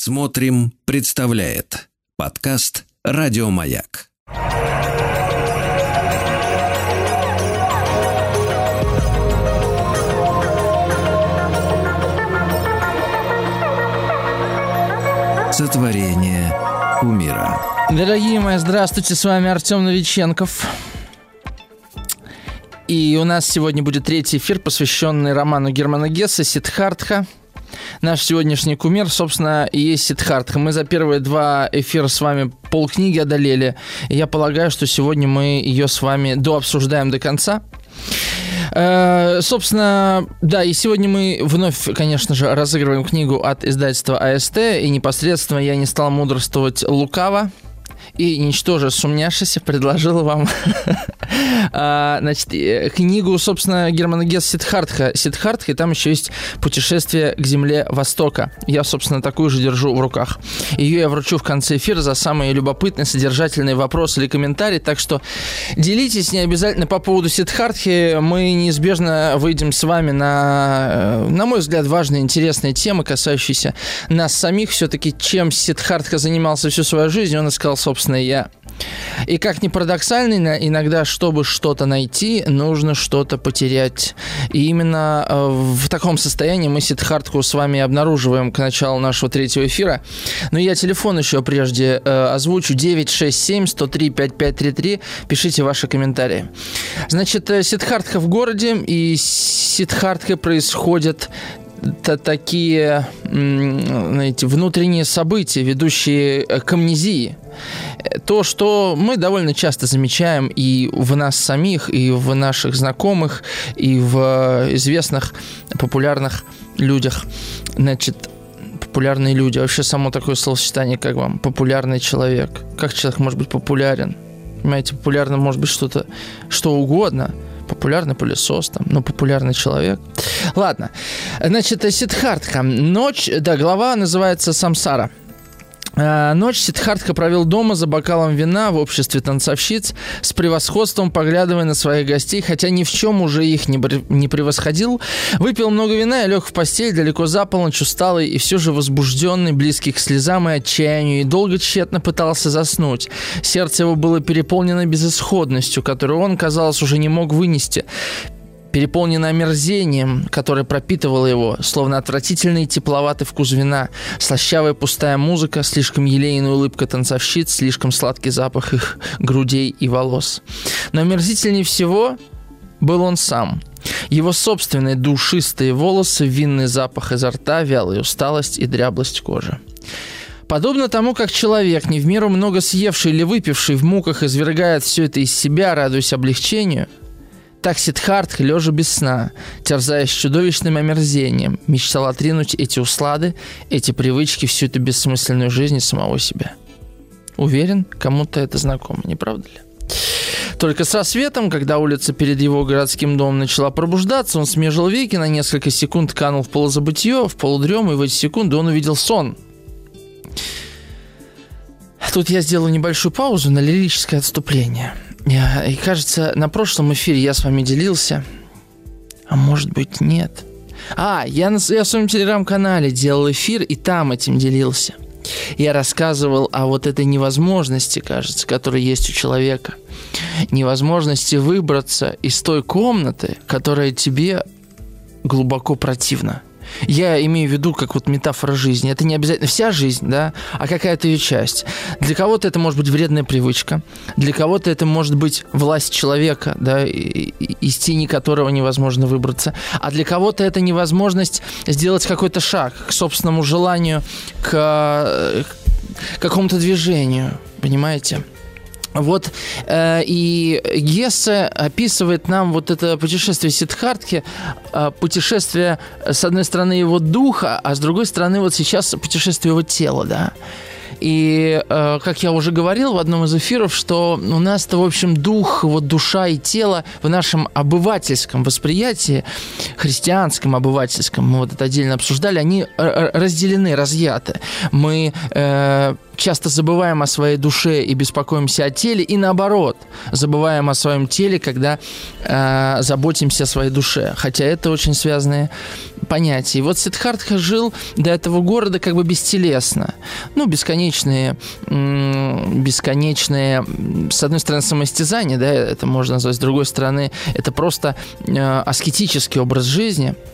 Смотрим, представляет подкаст Радиомаяк. Сотворение умира. Дорогие мои, здравствуйте, с вами Артем Новиченков. И у нас сегодня будет третий эфир, посвященный роману Германа Гесса «Сидхартха». Наш сегодняшний кумир, собственно, и есть Сидхартха. Мы за первые два эфира с вами полкниги одолели. И я полагаю, что сегодня мы ее с вами дообсуждаем до конца. Э, собственно, да, и сегодня мы вновь, конечно же, разыгрываем книгу от издательства АСТ, и непосредственно я не стал мудрствовать лукаво, и, ничтоже сумняшися, предложил вам а, значит, э, книгу, собственно, Германа Гесс Сидхартха. Сидхартха, и там еще есть «Путешествие к земле Востока». Я, собственно, такую же держу в руках. Ее я вручу в конце эфира за самые любопытные, содержательные вопросы или комментарии, так что делитесь не обязательно по поводу Сидхартхи. Мы неизбежно выйдем с вами на, э, на мой взгляд, важные, интересные темы, касающиеся нас самих. Все-таки чем Сидхартха занимался всю свою жизнь, он искал, собственно, собственно, я. И как ни парадоксально, иногда, чтобы что-то найти, нужно что-то потерять. И именно э, в таком состоянии мы Сидхартку с вами обнаруживаем к началу нашего третьего эфира. Но я телефон еще прежде э, озвучу. 967-103-5533. Пишите ваши комментарии. Значит, э, Сидхартха в городе, и Сидхартха происходит такие, знаете, внутренние события, ведущие к амнезии. То, что мы довольно часто замечаем и в нас самих, и в наших знакомых, и в известных популярных людях. Значит, популярные люди. Вообще само такое словосочетание, как вам? Популярный человек. Как человек может быть популярен? Понимаете, популярно может быть что-то, что угодно – популярный пылесос, там, ну, популярный человек. Ладно. Значит, Сидхартха. Ночь, да, глава называется «Самсара». А, ночь Сидхартха провел дома за бокалом вина в обществе танцовщиц, с превосходством поглядывая на своих гостей, хотя ни в чем уже их не, не превосходил. Выпил много вина и лег в постель далеко за полночь, усталый и все же возбужденный, близкий к слезам и отчаянию, и долго тщетно пытался заснуть. Сердце его было переполнено безысходностью, которую он, казалось, уже не мог вынести переполненный омерзением, которое пропитывало его, словно отвратительный тепловатый вкус вина, слащавая пустая музыка, слишком елейная улыбка танцовщиц, слишком сладкий запах их грудей и волос. Но омерзительнее всего был он сам. Его собственные душистые волосы, винный запах изо рта, вялая усталость и дряблость кожи. Подобно тому, как человек, не в меру много съевший или выпивший в муках, извергает все это из себя, радуясь облегчению – так Сидхарт, лежа без сна, терзаясь чудовищным омерзением, мечтал отринуть эти услады, эти привычки, всю эту бессмысленную жизнь самого себя. Уверен, кому-то это знакомо, не правда ли? Только со светом, когда улица перед его городским домом начала пробуждаться, он смежил веки, на несколько секунд канул в полузабытье, в полудрем, и в эти секунды он увидел сон. Тут я сделаю небольшую паузу на лирическое отступление – и кажется, на прошлом эфире я с вами делился. А может быть, нет. А, я, на, я в своем телеграм-канале делал эфир, и там этим делился. Я рассказывал о вот этой невозможности, кажется, которая есть у человека. Невозможности выбраться из той комнаты, которая тебе глубоко противна. Я имею в виду как вот метафора жизни. Это не обязательно вся жизнь, да, а какая-то ее часть. Для кого-то это может быть вредная привычка, для кого-то это может быть власть человека, да, из тени которого невозможно выбраться, а для кого-то это невозможность сделать какой-то шаг к собственному желанию, к, к какому-то движению, понимаете? Вот э, и Гессе описывает нам вот это путешествие Сидхартки, э, путешествие, с одной стороны, его духа, а с другой стороны, вот сейчас путешествие его тела, да. И, э, как я уже говорил в одном из эфиров, что у нас-то, в общем, дух, вот душа и тело в нашем обывательском восприятии, христианском обывательском, мы вот это отдельно обсуждали, они э, разделены, разъяты. Мы э, часто забываем о своей душе и беспокоимся о теле, и наоборот, забываем о своем теле, когда э, заботимся о своей душе. Хотя это очень связанные понятий. Вот Сиддхартха жил до этого города как бы бестелесно. Ну, бесконечные, бесконечные, с одной стороны, самоистязания, да, это можно назвать, с другой стороны, это просто э, аскетический образ жизни –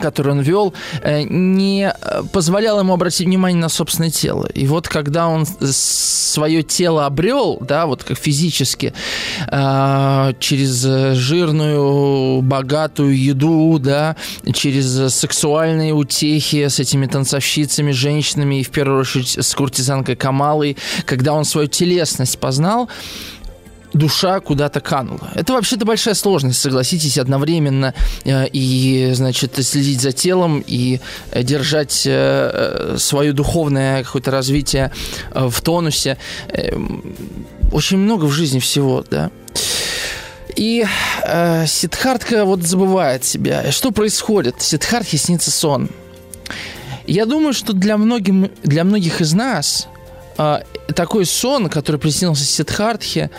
который он вел, э, не позволял ему обратить внимание на собственное тело. И вот когда он свое тело обрел, да, вот как физически, э, через жирную, богатую еду, да, через сексуальные утехи с этими танцовщицами, женщинами и в первую очередь с куртизанкой Камалой, когда он свою телесность познал, душа куда-то канула. Это вообще-то большая сложность, согласитесь, одновременно э, и, значит, следить за телом и э, держать э, свое духовное какое-то развитие в тонусе. Эм, очень много в жизни всего, да. И э, Сидхартка вот забывает себя. Что происходит? Сидхартхе снится сон. Я думаю, что для, многим, для многих из нас э, такой сон, который приснился Сидхартхе,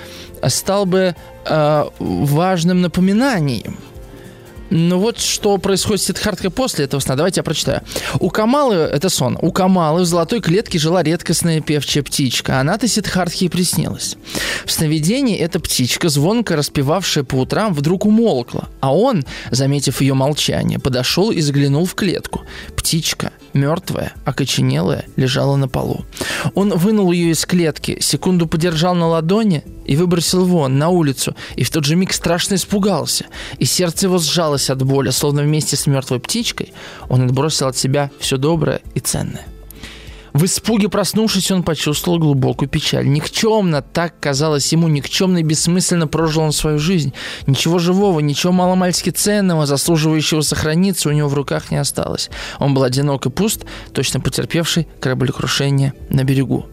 стал бы э, важным напоминанием. Ну вот что происходит с Сиддхарткой после этого сна. Давайте я прочитаю. У Камалы, это сон, у Камалы в золотой клетке жила редкостная певчая птичка. Она-то Сиддхартхе и приснилась. В сновидении эта птичка, звонко распевавшая по утрам, вдруг умолкла. А он, заметив ее молчание, подошел и заглянул в клетку. Птичка, мертвая, окоченелая, лежала на полу. Он вынул ее из клетки, секунду подержал на ладони и выбросил вон, на улицу, и в тот же миг страшно испугался, и сердце его сжалось от боли, словно вместе с мертвой птичкой он отбросил от себя все доброе и ценное. В испуге проснувшись, он почувствовал глубокую печаль. Никчемно, так казалось ему, никчемно и бессмысленно прожил он свою жизнь. Ничего живого, ничего маломальски ценного, заслуживающего сохраниться у него в руках не осталось. Он был одинок и пуст, точно потерпевший кораблекрушение на берегу.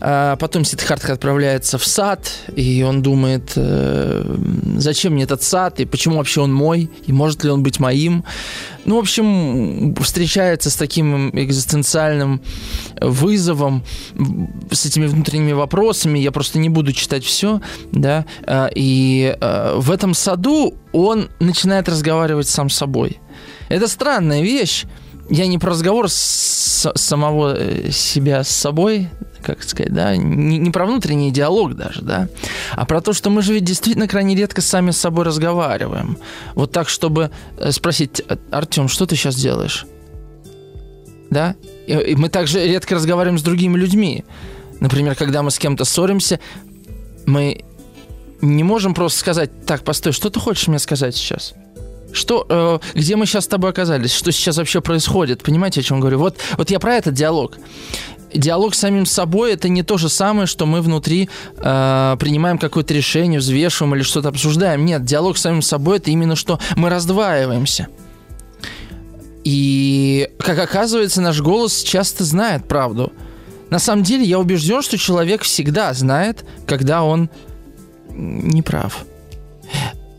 А потом Сидхартха отправляется в сад, и он думает, э, зачем мне этот сад, и почему вообще он мой, и может ли он быть моим. Ну, в общем, встречается с таким экзистенциальным вызовом, с этими внутренними вопросами. Я просто не буду читать все, да. А, и э, в этом саду он начинает разговаривать сам с собой. Это странная вещь. Я не про разговор с самого э, себя с собой, как сказать, да, не, не про внутренний диалог даже, да, а про то, что мы же ведь действительно крайне редко сами с собой разговариваем. Вот так, чтобы э, спросить, Артем, что ты сейчас делаешь? Да? И мы также редко разговариваем с другими людьми. Например, когда мы с кем-то ссоримся, мы не можем просто сказать, так, постой, что ты хочешь мне сказать сейчас? Что, э, где мы сейчас с тобой оказались? Что сейчас вообще происходит? Понимаете, о чем говорю? Вот, вот я про этот диалог диалог с самим собой это не то же самое, что мы внутри э, принимаем какое-то решение, взвешиваем или что-то обсуждаем. Нет, диалог с самим собой это именно что мы раздваиваемся. И, как оказывается, наш голос часто знает правду. На самом деле, я убежден, что человек всегда знает, когда он не прав.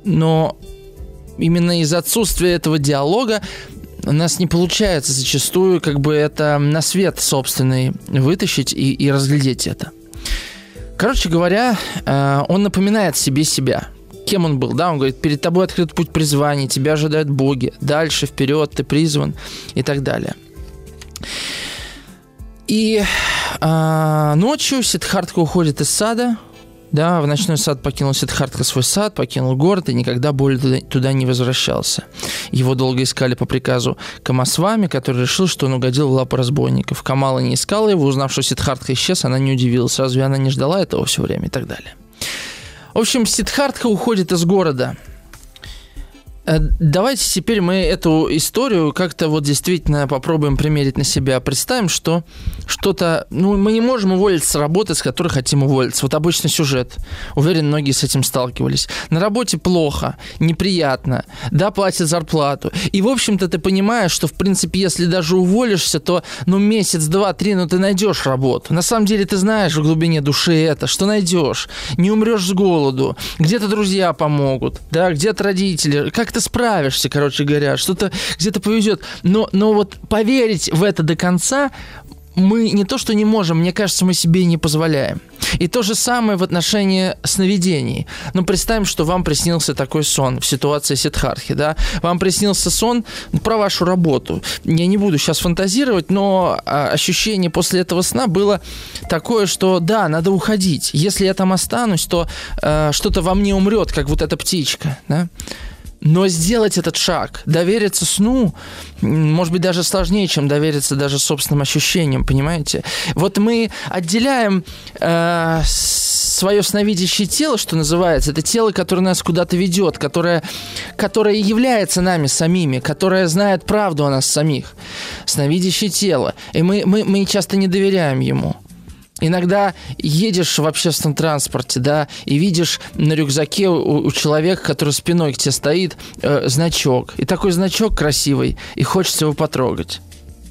Но именно из-за отсутствия этого диалога у нас не получается зачастую как бы это на свет собственный вытащить и, и разглядеть это. Короче говоря, э, он напоминает себе себя. Кем он был, да? Он говорит, перед тобой открыт путь призвания, тебя ожидают боги, дальше, вперед, ты призван и так далее. И э, ночью Сидхартка уходит из сада, да, в ночной сад покинул Сидхартха свой сад, покинул город и никогда более туда, не возвращался. Его долго искали по приказу Камасвами, который решил, что он угодил в лапы разбойников. Камала не искала его, узнав, что Сидхартха исчез, она не удивилась. Разве она не ждала этого все время и так далее. В общем, Сидхартха уходит из города – давайте теперь мы эту историю как-то вот действительно попробуем примерить на себя. Представим, что что-то... Ну, мы не можем уволиться с работы, с которой хотим уволиться. Вот обычный сюжет. Уверен, многие с этим сталкивались. На работе плохо, неприятно, да, платят зарплату. И, в общем-то, ты понимаешь, что, в принципе, если даже уволишься, то, ну, месяц, два, три, ну, ты найдешь работу. На самом деле, ты знаешь в глубине души это, что найдешь. Не умрешь с голоду. Где-то друзья помогут, да, где-то родители. Как как-то справишься, короче говоря, что-то где-то повезет. Но, но вот поверить в это до конца мы не то что не можем, мне кажется, мы себе не позволяем. И то же самое в отношении сновидений. Ну, представим, что вам приснился такой сон в ситуации Сидхархи, да? Вам приснился сон про вашу работу. Я не буду сейчас фантазировать, но а, ощущение после этого сна было такое, что да, надо уходить. Если я там останусь, то э, что-то во мне умрет, как вот эта птичка, да? Но сделать этот шаг, довериться сну, может быть, даже сложнее, чем довериться даже собственным ощущениям, понимаете? Вот мы отделяем э, свое сновидящее тело, что называется, это тело, которое нас куда-то ведет, которое, которое является нами самими, которое знает правду о нас самих. Сновидящее тело. И мы, мы, мы часто не доверяем ему. Иногда едешь в общественном транспорте, да, и видишь на рюкзаке у, у человека, который спиной к тебе стоит, э, значок. И такой значок красивый, и хочется его потрогать.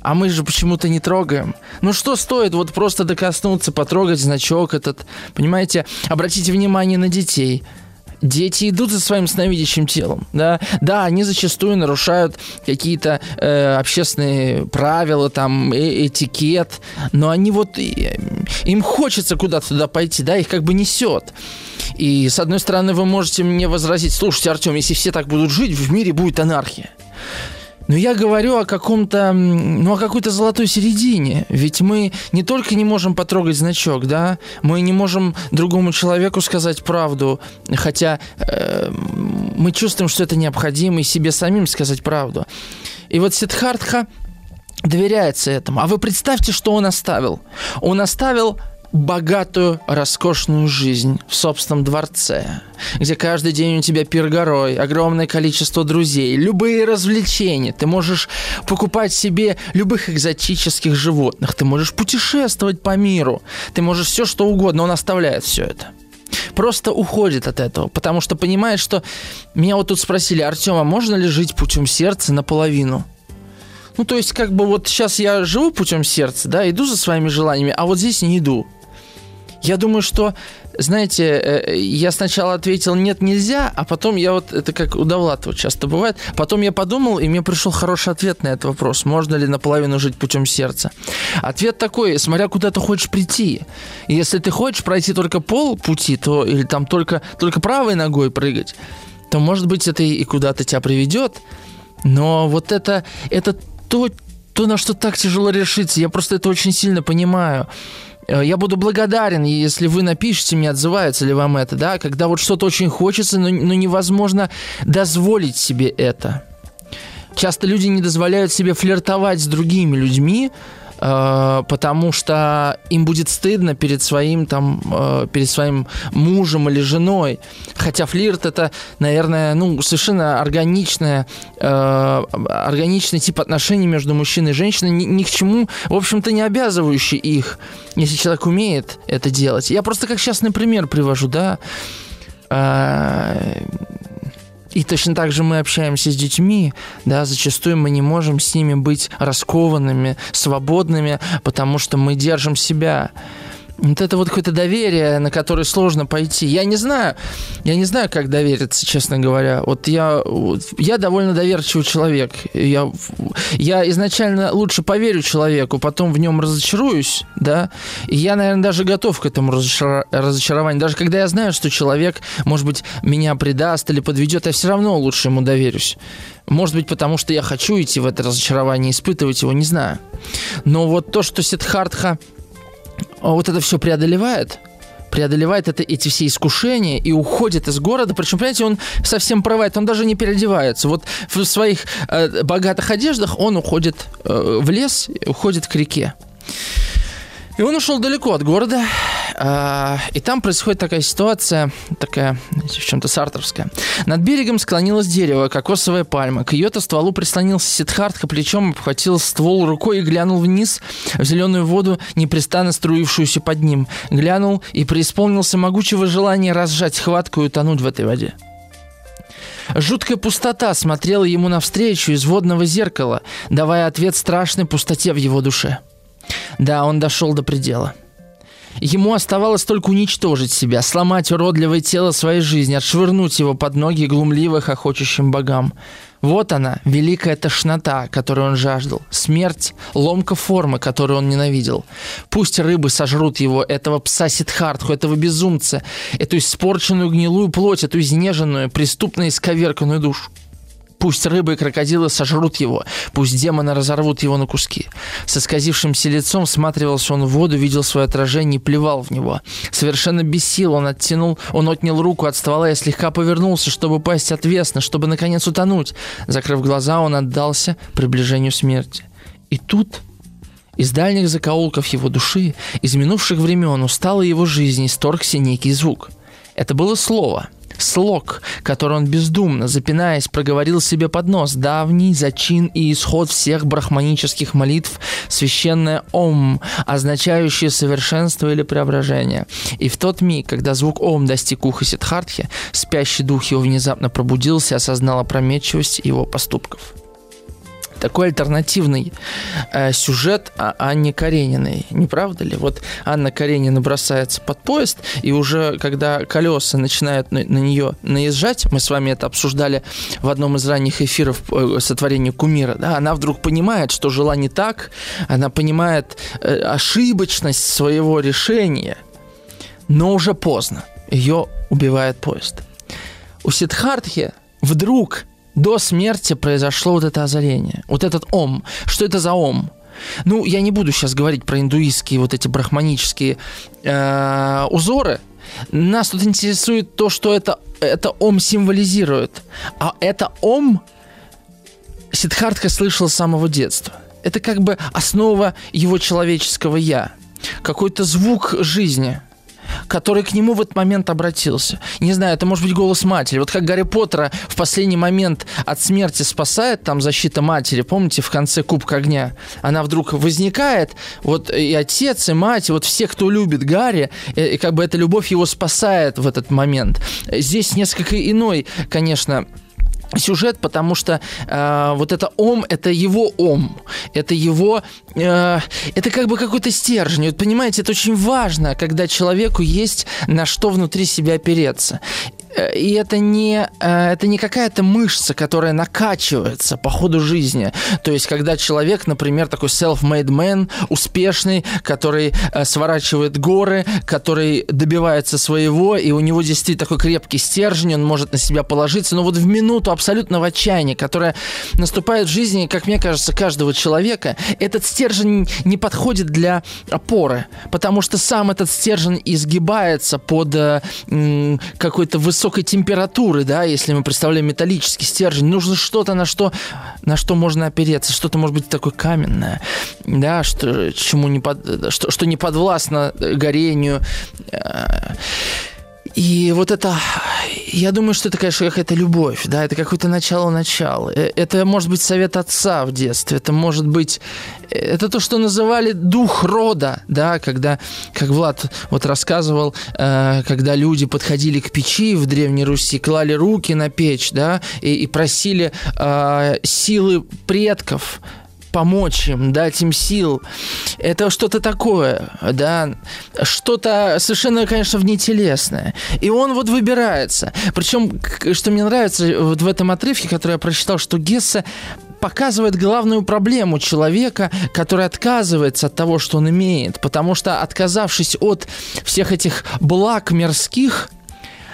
А мы же почему-то не трогаем. Ну что стоит вот просто докоснуться, потрогать значок этот, понимаете? Обратите внимание на детей – дети идут за своим сновидящим телом, да, да, они зачастую нарушают какие-то э, общественные правила, там, э этикет, но они вот, э, им хочется куда-то туда пойти, да, их как бы несет. И, с одной стороны, вы можете мне возразить, слушайте, Артем, если все так будут жить, в мире будет анархия. Но я говорю о каком-то, ну, о какой-то золотой середине. Ведь мы не только не можем потрогать значок, да, мы не можем другому человеку сказать правду, хотя э, мы чувствуем, что это необходимо, и себе самим сказать правду. И вот Сидхартха доверяется этому. А вы представьте, что он оставил. Он оставил богатую, роскошную жизнь в собственном дворце, где каждый день у тебя пир горой, огромное количество друзей, любые развлечения. Ты можешь покупать себе любых экзотических животных, ты можешь путешествовать по миру, ты можешь все что угодно, он оставляет все это просто уходит от этого, потому что понимает, что меня вот тут спросили, Артема, можно ли жить путем сердца наполовину? Ну, то есть, как бы вот сейчас я живу путем сердца, да, иду за своими желаниями, а вот здесь не иду. Я думаю, что, знаете, э, я сначала ответил «нет, нельзя», а потом я вот, это как у Довлатова часто бывает, потом я подумал, и мне пришел хороший ответ на этот вопрос, можно ли наполовину жить путем сердца. Ответ такой, смотря куда ты хочешь прийти. если ты хочешь пройти только пол пути, то, или там только, только правой ногой прыгать, то, может быть, это и куда-то тебя приведет, но вот это, это то, то, на что так тяжело решиться, я просто это очень сильно понимаю. Э, я буду благодарен, если вы напишите мне, отзывается ли вам это, да, когда вот что-то очень хочется, но, но невозможно дозволить себе это. Часто люди не дозволяют себе флиртовать с другими людьми, потому что им будет стыдно перед своим там э, перед своим мужем или женой. Хотя флирт это, наверное, ну совершенно органичная э, органичный тип отношений между мужчиной и женщиной, ни, ни к чему, в общем-то, не обязывающий их, если человек умеет это делать. Я просто как частный пример привожу, да. И точно так же мы общаемся с детьми, да, зачастую мы не можем с ними быть раскованными, свободными, потому что мы держим себя. Вот это вот какое-то доверие, на которое сложно пойти. Я не знаю, я не знаю, как довериться, честно говоря. Вот я, я довольно доверчивый человек. Я, я изначально лучше поверю человеку, потом в нем разочаруюсь, да. И я, наверное, даже готов к этому разочар... разочарованию. Даже когда я знаю, что человек, может быть, меня предаст или подведет, я все равно лучше ему доверюсь. Может быть, потому что я хочу идти в это разочарование, испытывать его, не знаю. Но вот то, что Сидхартха вот это все преодолевает, преодолевает это, эти все искушения и уходит из города. Причем, понимаете, он совсем провает, он даже не переодевается. Вот в своих э, богатых одеждах он уходит э, в лес, уходит к реке. И он ушел далеко от города, а, и там происходит такая ситуация, такая, в чем-то сартовская. Над берегом склонилось дерево, кокосовая пальма. К ее-то стволу прислонился Сидхартха плечом, обхватил ствол рукой и глянул вниз в зеленую воду, непрестанно струившуюся под ним. Глянул и преисполнился могучего желания разжать хватку и утонуть в этой воде. Жуткая пустота смотрела ему навстречу из водного зеркала, давая ответ страшной пустоте в его душе – да, он дошел до предела. Ему оставалось только уничтожить себя, сломать уродливое тело своей жизни, отшвырнуть его под ноги глумливых охочущим богам. Вот она, великая тошнота, которую он жаждал. Смерть, ломка формы, которую он ненавидел. Пусть рыбы сожрут его, этого пса Сидхартху, этого безумца, эту испорченную гнилую плоть, эту изнеженную, преступно исковерканную душу. Пусть рыбы и крокодилы сожрут его, пусть демоны разорвут его на куски. С исказившимся лицом всматривался он в воду, видел свое отражение и плевал в него. Совершенно без сил он оттянул, он отнял руку от ствола и слегка повернулся, чтобы пасть отвесно, чтобы наконец утонуть. Закрыв глаза, он отдался приближению смерти. И тут из дальних закоулков его души, из минувших времен усталой его жизни, сторгся некий звук. Это было слово — слог, который он бездумно, запинаясь, проговорил себе под нос, давний зачин и исход всех брахманических молитв, священное «Ом», означающее совершенство или преображение. И в тот миг, когда звук «Ом» достиг уха Сидхартхи, спящий дух его внезапно пробудился и осознал опрометчивость его поступков такой альтернативный э, сюжет о Анне Карениной, не правда ли? Вот Анна Каренина бросается под поезд, и уже когда колеса начинают на, на нее наезжать, мы с вами это обсуждали в одном из ранних эфиров э, сотворения кумира, да, она вдруг понимает, что жила не так, она понимает э, ошибочность своего решения, но уже поздно. Ее убивает поезд. У Сидхартхи вдруг до смерти произошло вот это озарение, вот этот ом. Что это за ом? Ну, я не буду сейчас говорить про индуистские вот эти брахманические э, узоры. Нас тут интересует то, что это, это ом символизирует. А это ом Сидхартха слышал с самого детства. Это как бы основа его человеческого «я». Какой-то звук жизни – который к нему в этот момент обратился. Не знаю, это может быть голос матери. Вот как Гарри Поттера в последний момент от смерти спасает там защита матери, помните, в конце Кубка Огня? Она вдруг возникает, вот и отец, и мать, и вот все, кто любит Гарри, и, и как бы эта любовь его спасает в этот момент. Здесь несколько иной, конечно, сюжет, потому что э, вот это ом, это его ом, это его, э, это как бы какой-то стержень. Вот понимаете, это очень важно, когда человеку есть на что внутри себя опереться. Э, и это не, э, это не какая-то мышца, которая накачивается по ходу жизни. То есть, когда человек, например, такой self-made man, успешный, который э, сворачивает горы, который добивается своего, и у него действительно такой крепкий стержень, он может на себя положиться, но вот в минуту абсолютного отчаяния, которая наступает в жизни, как мне кажется, каждого человека, этот стержень не подходит для опоры, потому что сам этот стержень изгибается под какой-то высокий высокой температуры, да, если мы представляем металлический стержень, нужно что-то, на что, на что можно опереться, что-то может быть такое каменное, да, что, чему не под, что, что не подвластно горению. И вот это, я думаю, что это, конечно, какая-то любовь, да, это какое-то начало-начало. Э, это может быть совет отца в детстве, это может быть, э, это то, что называли дух рода, да, когда, как Влад вот рассказывал, э, когда люди подходили к печи в Древней Руси, клали руки на печь, да, и, и просили э, силы предков, помочь им, дать им сил. Это что-то такое, да, что-то совершенно, конечно, внетелесное. И он вот выбирается. Причем, что мне нравится вот в этом отрывке, который я прочитал, что Гесса показывает главную проблему человека, который отказывается от того, что он имеет. Потому что, отказавшись от всех этих благ мирских,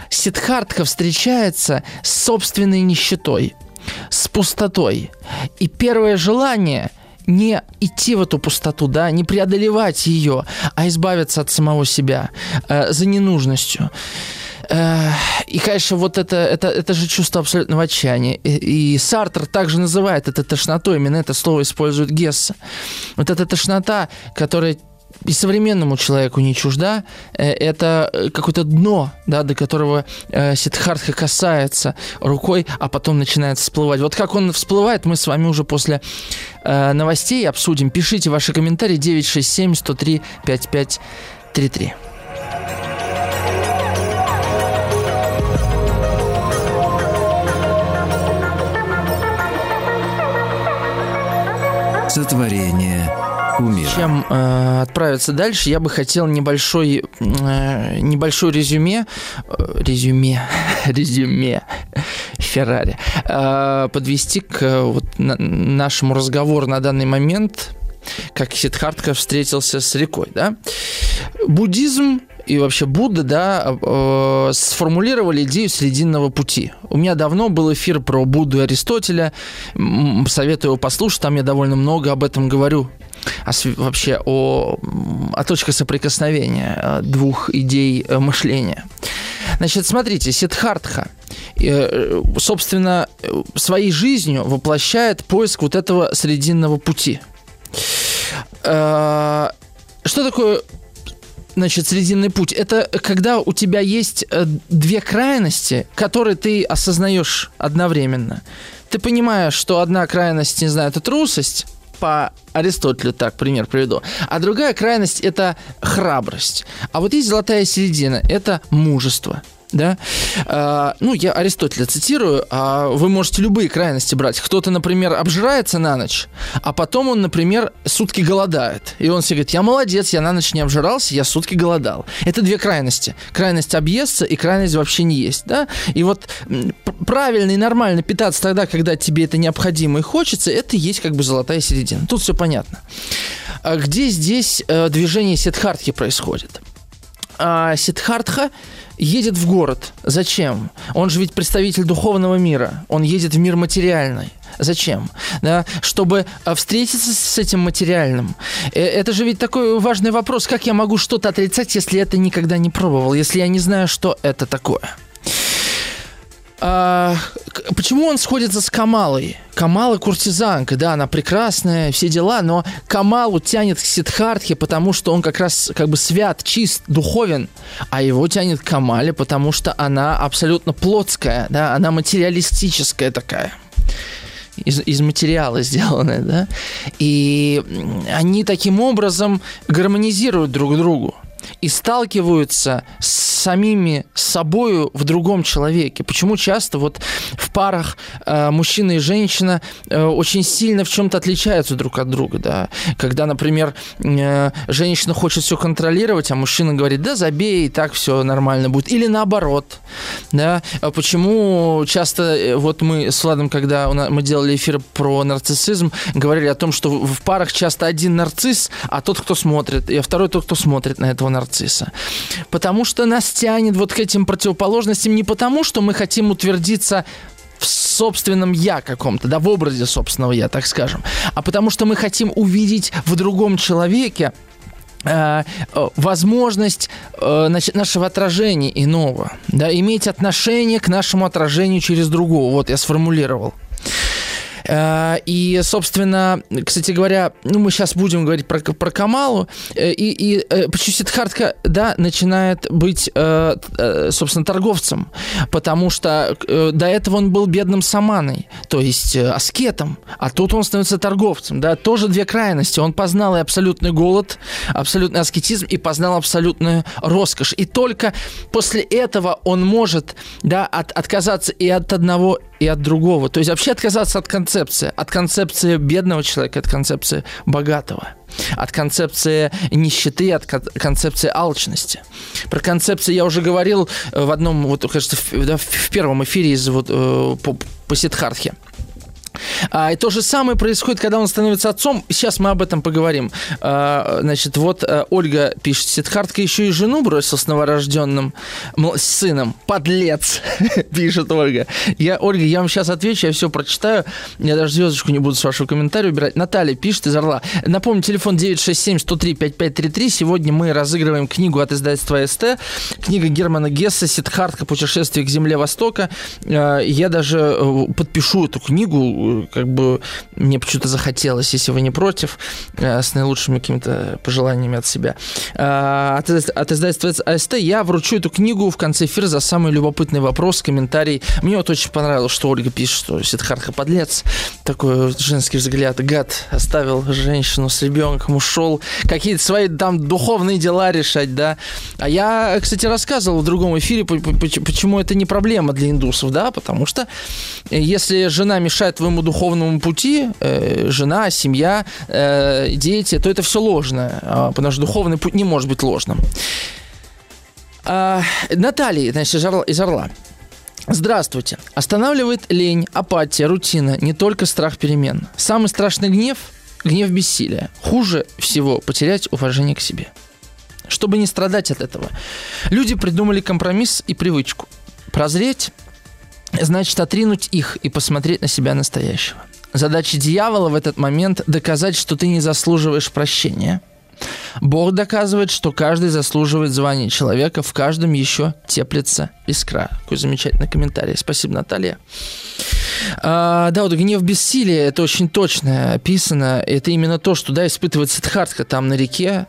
Сидхартха встречается с собственной нищетой – с пустотой. И первое желание не идти в эту пустоту, да, не преодолевать ее, а избавиться от самого себя э, за ненужностью. Э, и, конечно, вот это, это, это же чувство абсолютного отчаяния. И, и Сартер также называет это тошнотой, именно это слово использует Гесса. Вот эта тошнота, которая и современному человеку не чужда, э, это э, какое-то дно, да, до которого э, Сиддхартха касается рукой, а потом начинает всплывать. Вот как он всплывает, мы с вами уже после новостей обсудим. Пишите ваши комментарии 967 103 5533. Сотворение кумира. Чем э, отправиться дальше, я бы хотел небольшой, э, небольшой резюме, э, резюме, резюме Феррари э, подвести к э, вот, на, нашему разговору на данный момент, как Сидхартха встретился с рекой, да? Буддизм и вообще Будда, да, э, сформулировали идею срединного пути. У меня давно был эфир про Будду и Аристотеля. Советую его послушать, там я довольно много об этом говорю. А вообще о, о точках соприкосновения э, двух идей э, мышления. Значит, смотрите, Сидхартха, собственно, своей жизнью воплощает поиск вот этого срединного пути. Что такое значит, срединный путь, это когда у тебя есть э, две крайности, которые ты осознаешь одновременно. Ты понимаешь, что одна крайность, не знаю, это трусость, по Аристотелю так пример приведу. А другая крайность это храбрость. А вот есть золотая середина, это мужество да. А, ну, я Аристотеля цитирую, а вы можете любые крайности брать. Кто-то, например, обжирается на ночь, а потом он, например, сутки голодает. И он себе говорит, я молодец, я на ночь не обжирался, я сутки голодал. Это две крайности. Крайность объесться и крайность вообще не есть, да. И вот правильно и нормально питаться тогда, когда тебе это необходимо и хочется, это есть как бы золотая середина. Тут все понятно. А где здесь э, движение Сидхартхи происходит? А Сидхартха едет в город. Зачем? Он же ведь представитель духовного мира. Он едет в мир материальный. Зачем? Да, чтобы а, встретиться с этим материальным. Э, это же ведь такой важный вопрос. Как я могу что-то отрицать, если я это никогда не пробовал, если я не знаю, что это такое? А, почему он сходится с Камалой? Камала куртизанка, да, она прекрасная, все дела, но Камалу тянет к Сидхартхе, потому что он как раз как бы свят, чист, духовен, а его тянет к Камале, потому что она абсолютно плотская, да, она материалистическая такая. Из, из материала сделанная, да, и они таким образом гармонизируют друг другу и сталкиваются с самими собою в другом человеке. Почему часто вот в парах э, мужчина и женщина э, очень сильно в чем-то отличаются друг от друга, да? Когда, например, э, женщина хочет все контролировать, а мужчина говорит, да забей, и так все нормально будет. Или наоборот, да? А почему часто э, вот мы с Владом, когда мы делали эфир про нарциссизм, говорили о том, что в парах часто один нарцисс, а тот, кто смотрит, и второй тот, кто смотрит на этого нарцисса. Потому что нас тянет вот к этим противоположностям не потому, что мы хотим утвердиться в собственном я каком-то, да, в образе собственного я, так скажем, а потому что мы хотим увидеть в другом человеке э, э возможность э, значит, нашего отражения иного, да, иметь отношение к нашему отражению через другого. Вот я сформулировал. Э, и, собственно, кстати говоря, ну, мы сейчас будем говорить про, про Камалу, э, и, и э, почему Сидхартка, да, начинает быть, собственно, торговцем, потому что до этого он был бедным саманой, то есть аскетом, а тут он становится торговцем, да, тоже две крайности. Он познал и абсолютный голод, абсолютный аскетизм, и познал абсолютную роскошь. И только после этого он может, да, от, отказаться и от одного, и от другого. То есть вообще отказаться от концепции. От концепции бедного человека, от концепции богатого. От концепции нищеты, от концепции алчности. Про концепции я уже говорил в одном, вот, кажется, в, да, в первом эфире из, вот, э, по, по Сидхартхе. А, и то же самое происходит, когда он становится отцом. Сейчас мы об этом поговорим. А, значит, вот а, Ольга пишет, Сидхартка еще и жену бросил с новорожденным сыном. Подлец, пишет Ольга. Я, Ольга, я вам сейчас отвечу, я все прочитаю. Я даже звездочку не буду с вашего комментария убирать. Наталья пишет из Орла. Напомню, телефон 967-103-5533. Сегодня мы разыгрываем книгу от издательства СТ. Книга Германа Гесса «Сидхартка. Путешествие к земле Востока». А, я даже э, подпишу эту книгу как бы мне почему-то захотелось, если вы не против, э, с наилучшими какими-то пожеланиями от себя. От, от издательства АСТ я вручу эту книгу в конце эфира за самый любопытный вопрос, комментарий. Мне вот очень понравилось, что Ольга пишет, что Сидхартха подлец, такой женский взгляд, гад, оставил женщину с ребенком, ушел, какие-то свои там духовные дела решать, да. А я, кстати, рассказывал в другом эфире, почему это не проблема для индусов, да, потому что э, если жена мешает твоему духовному пути, э, жена, семья, э, дети, то это все ложное, а, потому что духовный путь не может быть ложным. А, Наталья, значит, из Орла. Здравствуйте. Останавливает лень, апатия, рутина, не только страх перемен. Самый страшный гнев – гнев бессилия. Хуже всего потерять уважение к себе. Чтобы не страдать от этого, люди придумали компромисс и привычку. Прозреть – значит отринуть их и посмотреть на себя настоящего. Задача дьявола в этот момент – доказать, что ты не заслуживаешь прощения – Бог доказывает, что каждый заслуживает звания человека, в каждом еще теплится искра. Какой замечательный комментарий. Спасибо, Наталья. А, да, вот гнев бессилия, это очень точно описано. Это именно то, что да, испытывает Сидхартха там на реке.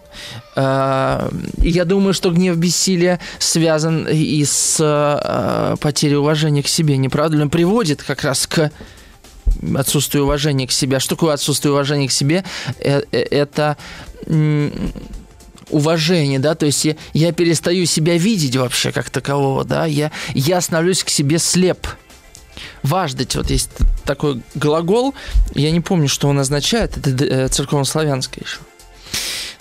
А, я думаю, что гнев бессилия связан и с а, потерей уважения к себе. Не правда ли? Он приводит как раз к отсутствию уважения к себе. Что такое отсутствие уважения к себе? Э, э, это уважение, да, то есть я, я перестаю себя видеть вообще как такового, да, я, я становлюсь к себе слеп. Важдать, вот есть такой глагол, я не помню, что он означает, это э, церковно-славянское еще.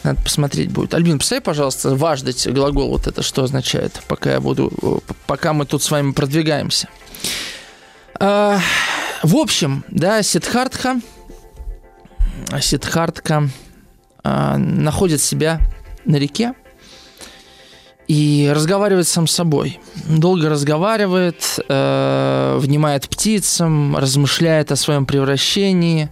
Надо посмотреть будет. Альбин, представь, пожалуйста, важдать глагол вот это что означает, пока я буду, пока мы тут с вами продвигаемся. А, в общем, да, Сидхартха, Сидхартха а, находит себя на реке и разговаривает сам с собой. Долго разговаривает, э, внимает птицам, размышляет о своем превращении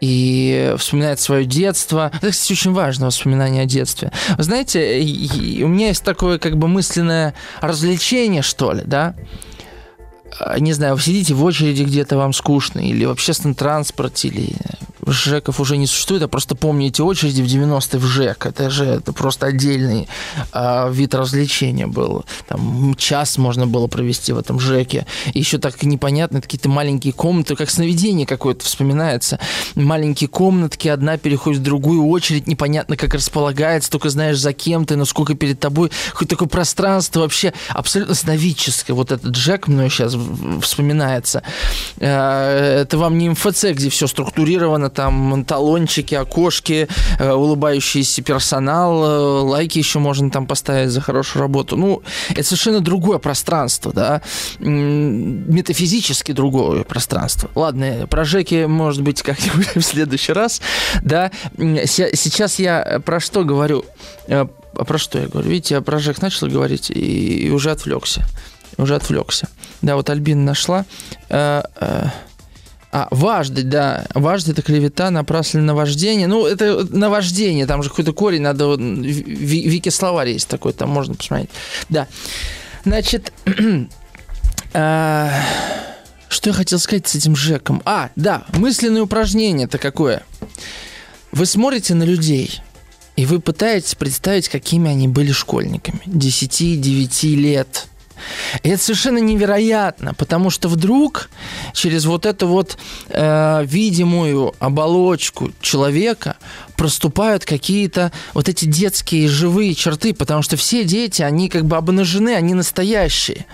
и вспоминает свое детство. Это, кстати, очень важное воспоминание о детстве. Вы знаете, у меня есть такое как бы мысленное развлечение, что ли, да? А, не знаю, вы сидите в очереди где-то, вам скучно, или в общественном транспорте, или ЖЭКов уже не существует, а просто помните очереди в 90-е в ЖЭК. Это же это просто отдельный э, вид развлечения был. Там час можно было провести в этом ЖЭКе. И еще так непонятно, какие-то маленькие комнаты, как сновидение какое-то вспоминается. Маленькие комнатки, одна переходит в другую, очередь непонятно как располагается, только знаешь за кем ты, насколько перед тобой. Хоть такое пространство вообще абсолютно сновидческое. Вот этот ЖЭК мной сейчас вспоминается. Э, это вам не МФЦ, где все структурировано, там талончики, окошки, э, улыбающийся персонал, э, лайки еще можно там поставить за хорошую работу. Ну, это совершенно другое пространство, да, метафизически другое пространство. Ладно, про Жеки, может быть, как-нибудь в следующий раз, да. Сейчас я про что говорю? Э, про что я говорю? Видите, я про Жек начал говорить и уже отвлекся. Уже отвлекся. Да, вот Альбина нашла. А, важдать, да. Важдать – это клевета, напрасленное наваждение. Ну, это наваждение, там же какой-то корень, надо... Вот, Вики словарь есть такой, там можно посмотреть. Да. Значит, а, что я хотел сказать с этим Жеком? А, да, мысленное упражнение это какое? Вы смотрите на людей, и вы пытаетесь представить, какими они были школьниками. 10-9 лет – и это совершенно невероятно, потому что вдруг через вот эту вот э, видимую оболочку человека проступают какие-то вот эти детские живые черты, потому что все дети, они как бы обнажены, они настоящие.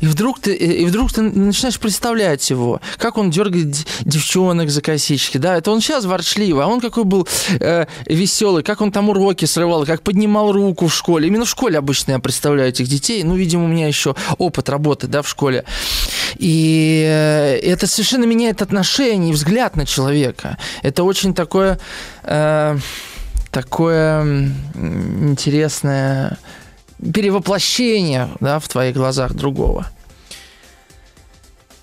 И вдруг ты, и вдруг ты начинаешь представлять его, как он дергает девчонок за косички, да, это он сейчас ворчливый, а он какой был э, веселый, как он там уроки срывал, как поднимал руку в школе. Именно в школе обычно я представляю этих детей, ну, видимо, у меня еще опыт работы, да, в школе. И э, это совершенно меняет отношение и взгляд на человека. Это очень такое, э, такое интересное перевоплощение да, в твоих глазах другого.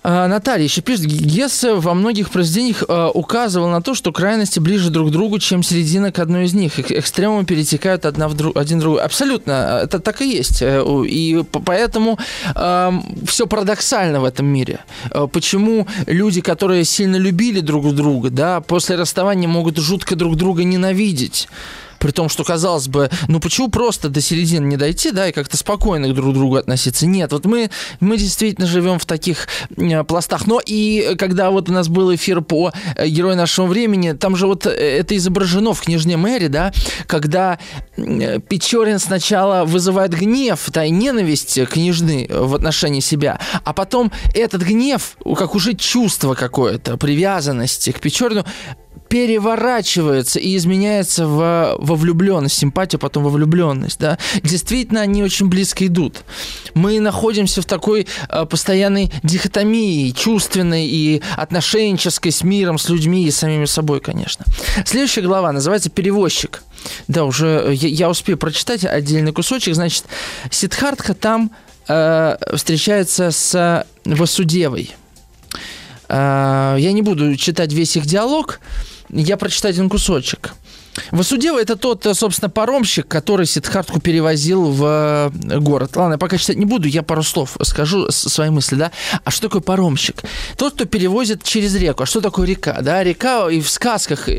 А, Наталья еще пишет, Гессе во многих произведениях э, указывал на то, что крайности ближе друг к другу, чем середина к одной из них. Экстремумы перетекают одна в друг, один в другой. Абсолютно, это так и есть. Э, и поэтому э, все парадоксально в этом мире. Почему люди, которые сильно любили друг друга, да, после расставания могут жутко друг друга ненавидеть? При том, что, казалось бы, ну почему просто до середины не дойти, да, и как-то спокойно друг к другу относиться? Нет, вот мы, мы действительно живем в таких э, пластах. Но и когда вот у нас был эфир по э, «Герою нашего времени», там же вот э, это изображено в «Княжне Мэри», да, когда Печорин сначала вызывает гнев, да, и ненависть княжны в отношении себя, а потом этот гнев, как уже чувство какое-то, привязанности к Печорину, переворачивается и изменяется в, во влюбленность, симпатию, потом во влюбленность, да. Действительно, они очень близко идут. Мы находимся в такой э, постоянной дихотомии, чувственной и отношенческой с миром, с людьми и самими собой, конечно. Следующая глава называется «Перевозчик». Да, уже я, я успею прочитать отдельный кусочек. Значит, Сидхартха там э, встречается с Васудевой. Э, я не буду читать весь их диалог, я прочитаю один кусочек. Васудева это тот, э, собственно, паромщик, который Сидхартку перевозил в э, город. Ладно, я пока читать не буду, я пару слов скажу свои мысли, да. А что такое паромщик? Тот, кто перевозит через реку. А что такое река? Да, река и в сказках, и,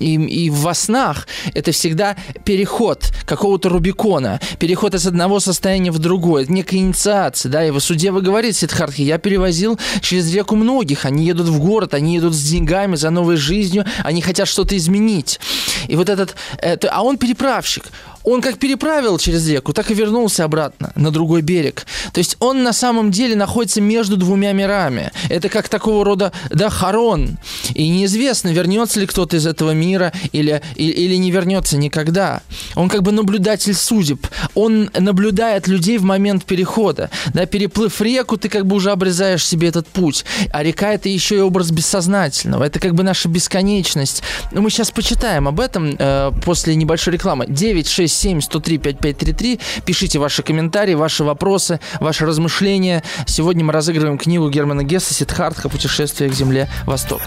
и, и во снах это всегда переход какого-то Рубикона, переход из одного состояния в другое, это некая инициация, да. И Васудева говорит Сидхартхе, я перевозил через реку многих, они едут в город, они едут с деньгами, за новой жизнью, они хотят что-то изменить. И вот этот, это, а он переправщик он как переправил через реку, так и вернулся обратно на другой берег. То есть он на самом деле находится между двумя мирами. Это как такого рода, да, хорон. И неизвестно, вернется ли кто-то из этого мира или, или, или не вернется никогда. Он как бы наблюдатель судеб. Он наблюдает людей в момент перехода. Да, переплыв реку, ты как бы уже обрезаешь себе этот путь. А река это еще и образ бессознательного. Это как бы наша бесконечность. Но мы сейчас почитаем об этом э, после небольшой рекламы. 9, 6, 7 103 5533. Пишите ваши комментарии, ваши вопросы, ваши размышления. Сегодня мы разыгрываем книгу Германа Гесса «Сидхартха. Путешествие к земле Востока».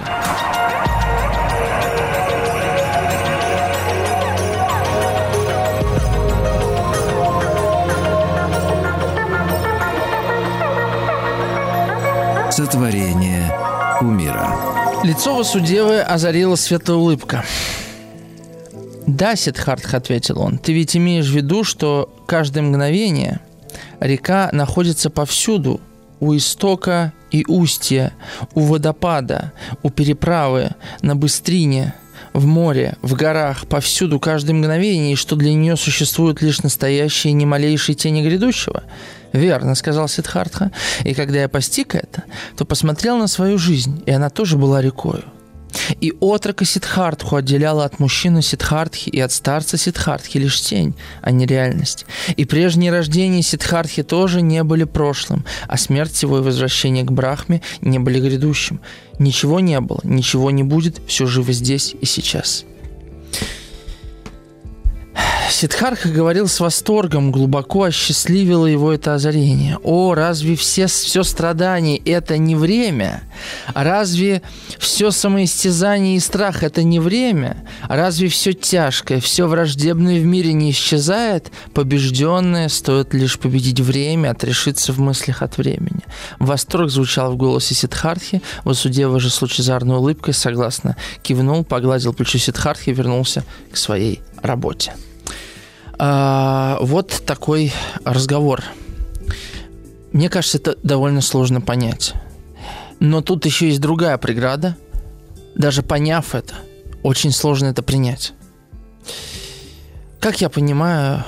Сотворение умира. Лицо Васудевы озарила светлая улыбка. «Да, Сидхартх», — ответил он, — «ты ведь имеешь в виду, что каждое мгновение река находится повсюду, у истока и устья, у водопада, у переправы, на быстрине, в море, в горах, повсюду, каждое мгновение, и что для нее существуют лишь настоящие ни малейшие тени грядущего?» «Верно», — сказал Сидхартха. «И когда я постиг это, то посмотрел на свою жизнь, и она тоже была рекою. И отрока Сидхартху отделяла от мужчины Сидхартхи и от старца Сидхартхи лишь тень, а не реальность. И прежние рождения Сидхартхи тоже не были прошлым, а смерть его и возвращение к Брахме не были грядущим. Ничего не было, ничего не будет, все живо здесь и сейчас. Сидхарха говорил с восторгом, глубоко осчастливило его это озарение. О, разве все, все страдание – это не время? Разве все самоистязание и страх – это не время? Разве все тяжкое, все враждебное в мире не исчезает? Побежденное стоит лишь победить время, отрешиться в мыслях от времени. Восторг звучал в голосе Сидхархи, Васудева же с лучезарной улыбкой согласно кивнул, погладил плечо Сидхархи и вернулся к своей работе. А, вот такой разговор. Мне кажется, это довольно сложно понять. Но тут еще есть другая преграда. Даже поняв это, очень сложно это принять. Как я понимаю,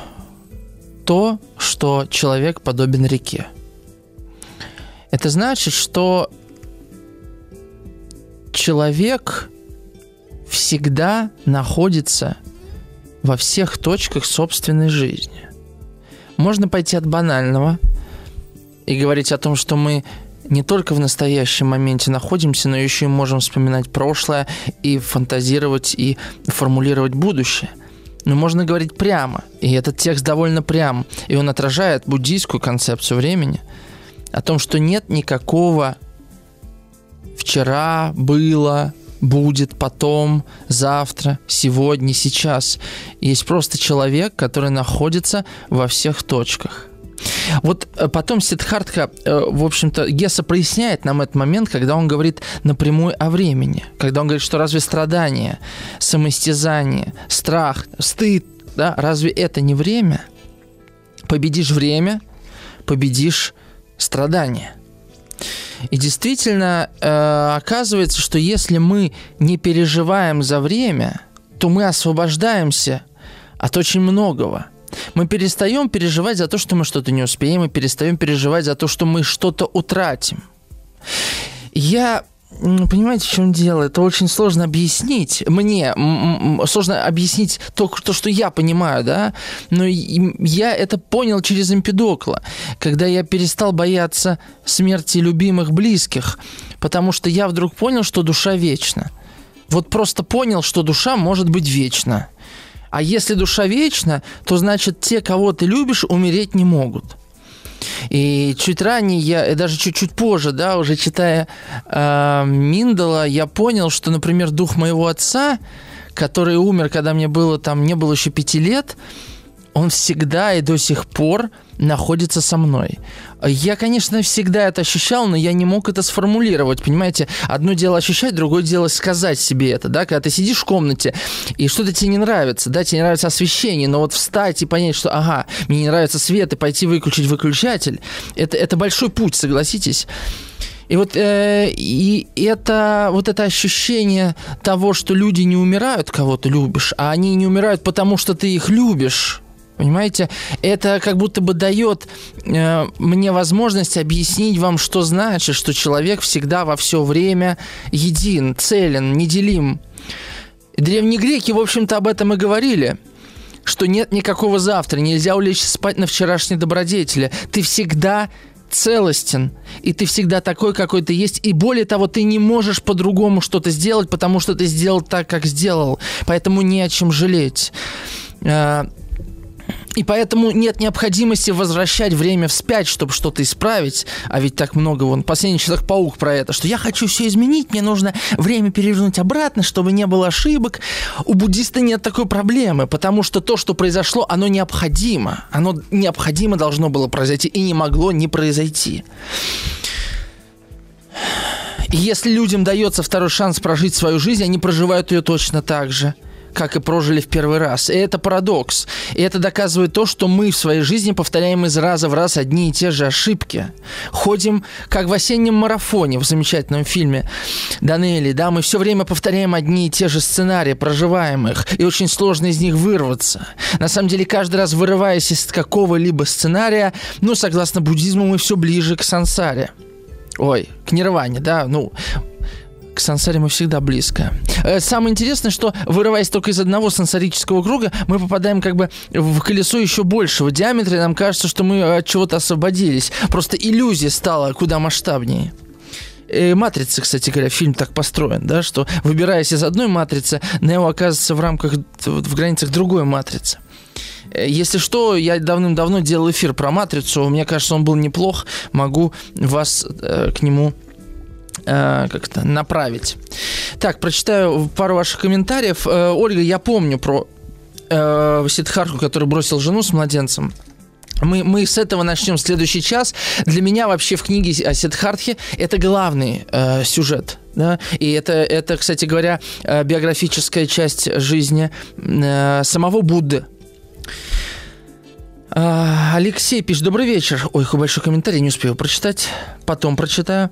то, что человек подобен реке. Это значит, что человек всегда находится во всех точках собственной жизни. Можно пойти от банального и говорить о том, что мы не только в настоящем моменте находимся, но еще и можем вспоминать прошлое и фантазировать и формулировать будущее. Но можно говорить прямо, и этот текст довольно прям, и он отражает буддийскую концепцию времени, о том, что нет никакого вчера было, будет потом, завтра, сегодня, сейчас. Есть просто человек, который находится во всех точках. Вот э, потом Сидхартха, э, в общем-то, Гесса проясняет нам этот момент, когда он говорит напрямую о времени. Когда он говорит, что разве страдания, самоистязание, страх, стыд, да, разве это не время? Победишь время, победишь страдания. И действительно, э, оказывается, что если мы не переживаем за время, то мы освобождаемся от очень многого. Мы перестаем переживать за то, что мы что-то не успеем, и перестаем переживать за то, что мы что-то утратим. Я Понимаете, в чем дело? Это очень сложно объяснить. Мне сложно объяснить то, то, что я понимаю, да? Но я это понял через Эмпидокла, когда я перестал бояться смерти любимых близких, потому что я вдруг понял, что душа вечна. Вот просто понял, что душа может быть вечна. А если душа вечна, то значит те, кого ты любишь, умереть не могут. И чуть ранее, я, даже чуть-чуть позже, да, уже читая э, Миндала, я понял, что, например, дух моего отца, который умер, когда мне было там, не было еще пяти лет, он всегда и до сих пор находится со мной. Я, конечно, всегда это ощущал, но я не мог это сформулировать, понимаете? Одно дело ощущать, другое дело сказать себе это, да? Когда ты сидишь в комнате, и что-то тебе не нравится, да, тебе не нравится освещение, но вот встать и понять, что, ага, мне не нравится свет, и пойти выключить выключатель, это, это большой путь, согласитесь? И вот э, и это вот это ощущение того, что люди не умирают, кого ты любишь, а они не умирают потому, что ты их любишь. Понимаете, это как будто бы дает э, мне возможность объяснить вам, что значит, что человек всегда во все время един, целен, неделим. Древние греки, в общем-то, об этом и говорили что нет никакого завтра, нельзя улечься спать на вчерашней добродетели. Ты всегда целостен, и ты всегда такой, какой ты есть, и более того, ты не можешь по-другому что-то сделать, потому что ты сделал так, как сделал, поэтому не о чем жалеть. И поэтому нет необходимости возвращать время вспять, чтобы что-то исправить. А ведь так много, вон, последний Человек-паук про это, что я хочу все изменить, мне нужно время перевернуть обратно, чтобы не было ошибок. У буддиста нет такой проблемы, потому что то, что произошло, оно необходимо. Оно необходимо должно было произойти и не могло не произойти. И если людям дается второй шанс прожить свою жизнь, они проживают ее точно так же – как и прожили в первый раз. И это парадокс. И это доказывает то, что мы в своей жизни повторяем из раза в раз одни и те же ошибки. Ходим, как в осеннем марафоне в замечательном фильме Данели, да, мы все время повторяем одни и те же сценарии, проживаем их, и очень сложно из них вырваться. На самом деле, каждый раз вырываясь из какого-либо сценария, ну, согласно буддизму, мы все ближе к сансаре. Ой, к нирване, да, ну, к сансаре мы всегда близко. Э, самое интересное, что вырываясь только из одного сансарического круга, мы попадаем как бы в колесо еще большего диаметра, и нам кажется, что мы от чего-то освободились. Просто иллюзия стала куда масштабнее. Э, матрица, кстати говоря, фильм так построен, да, что выбираясь из одной матрицы, Нео оказывается в рамках, в границах другой матрицы. Э, если что, я давным-давно делал эфир про матрицу. Мне кажется, он был неплох. Могу вас э, к нему э, как-то направить. Так, прочитаю пару ваших комментариев. Э, Ольга, я помню про э, Сидхарку, который бросил жену с младенцем. Мы, мы с этого начнем следующий час. Для меня вообще в книге о Сидхартхе это главный э, сюжет. Да? И это, это, кстати говоря, э, биографическая часть жизни э, самого Будды. Э, Алексей пишет, добрый вечер. Ой, какой большой комментарий, не успею прочитать. Потом прочитаю.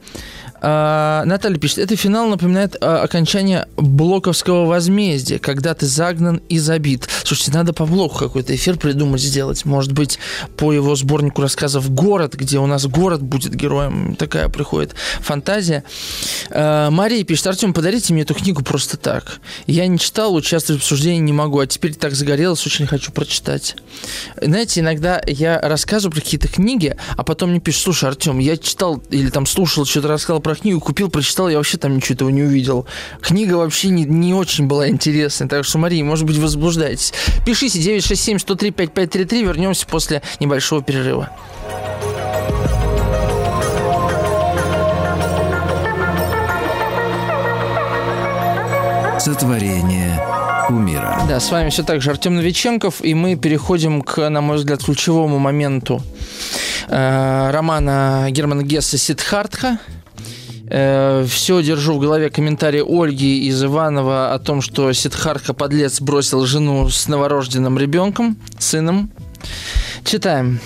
А, Наталья пишет, это финал напоминает а, окончание блоковского возмездия, когда ты загнан и забит. Слушайте, надо по блоку какой-то эфир придумать, сделать. Может быть, по его сборнику рассказов «Город», где у нас город будет героем. Такая приходит фантазия. А, Мария пишет, Артем, подарите мне эту книгу просто так. Я не читал, участвовать в обсуждении не могу, а теперь так загорелась, очень хочу прочитать. Знаете, иногда я рассказываю про какие-то книги, а потом мне пишут, слушай, Артем, я читал или там слушал, что-то рассказал про книгу, купил, прочитал, я вообще там ничего этого не увидел. Книга вообще не, не очень была интересной, так что, Мария, может быть, возбуждайтесь. Пишите 967-103-5533, вернемся после небольшого перерыва. Сотворение умира. Да, с вами все так же Артем Новиченков, и мы переходим к, на мой взгляд, ключевому моменту э, романа Германа Гесса «Сидхартха». Э, все держу в голове комментарий Ольги из Иванова о том, что Сидхартха подлец бросил жену с новорожденным ребенком, сыном. Читаем.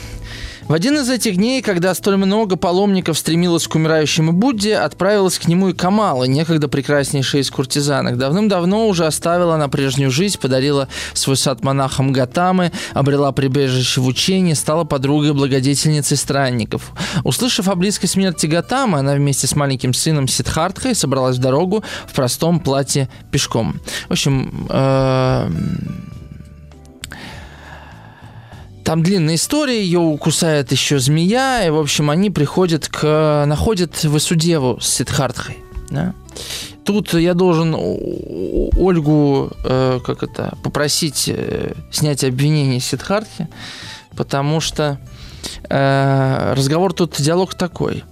В один из этих дней, когда столь много паломников стремилось к умирающему Будде, отправилась к нему и Камала, некогда прекраснейшая из куртизанок. Давным-давно уже оставила на прежнюю жизнь, подарила свой сад монахам Гатамы, обрела прибежище в учении, стала подругой благодетельницей странников. Услышав о близкой смерти Гатамы, она вместе с маленьким сыном Сидхартхой собралась в дорогу в простом платье пешком. В общем, э там длинная история, ее укусает еще змея, и, в общем, они приходят к... находят Васудеву с Сидхартхой. Да? Тут я должен Ольгу, э, как это, попросить э, снять обвинение Сидхартхи, потому что э, разговор тут, диалог такой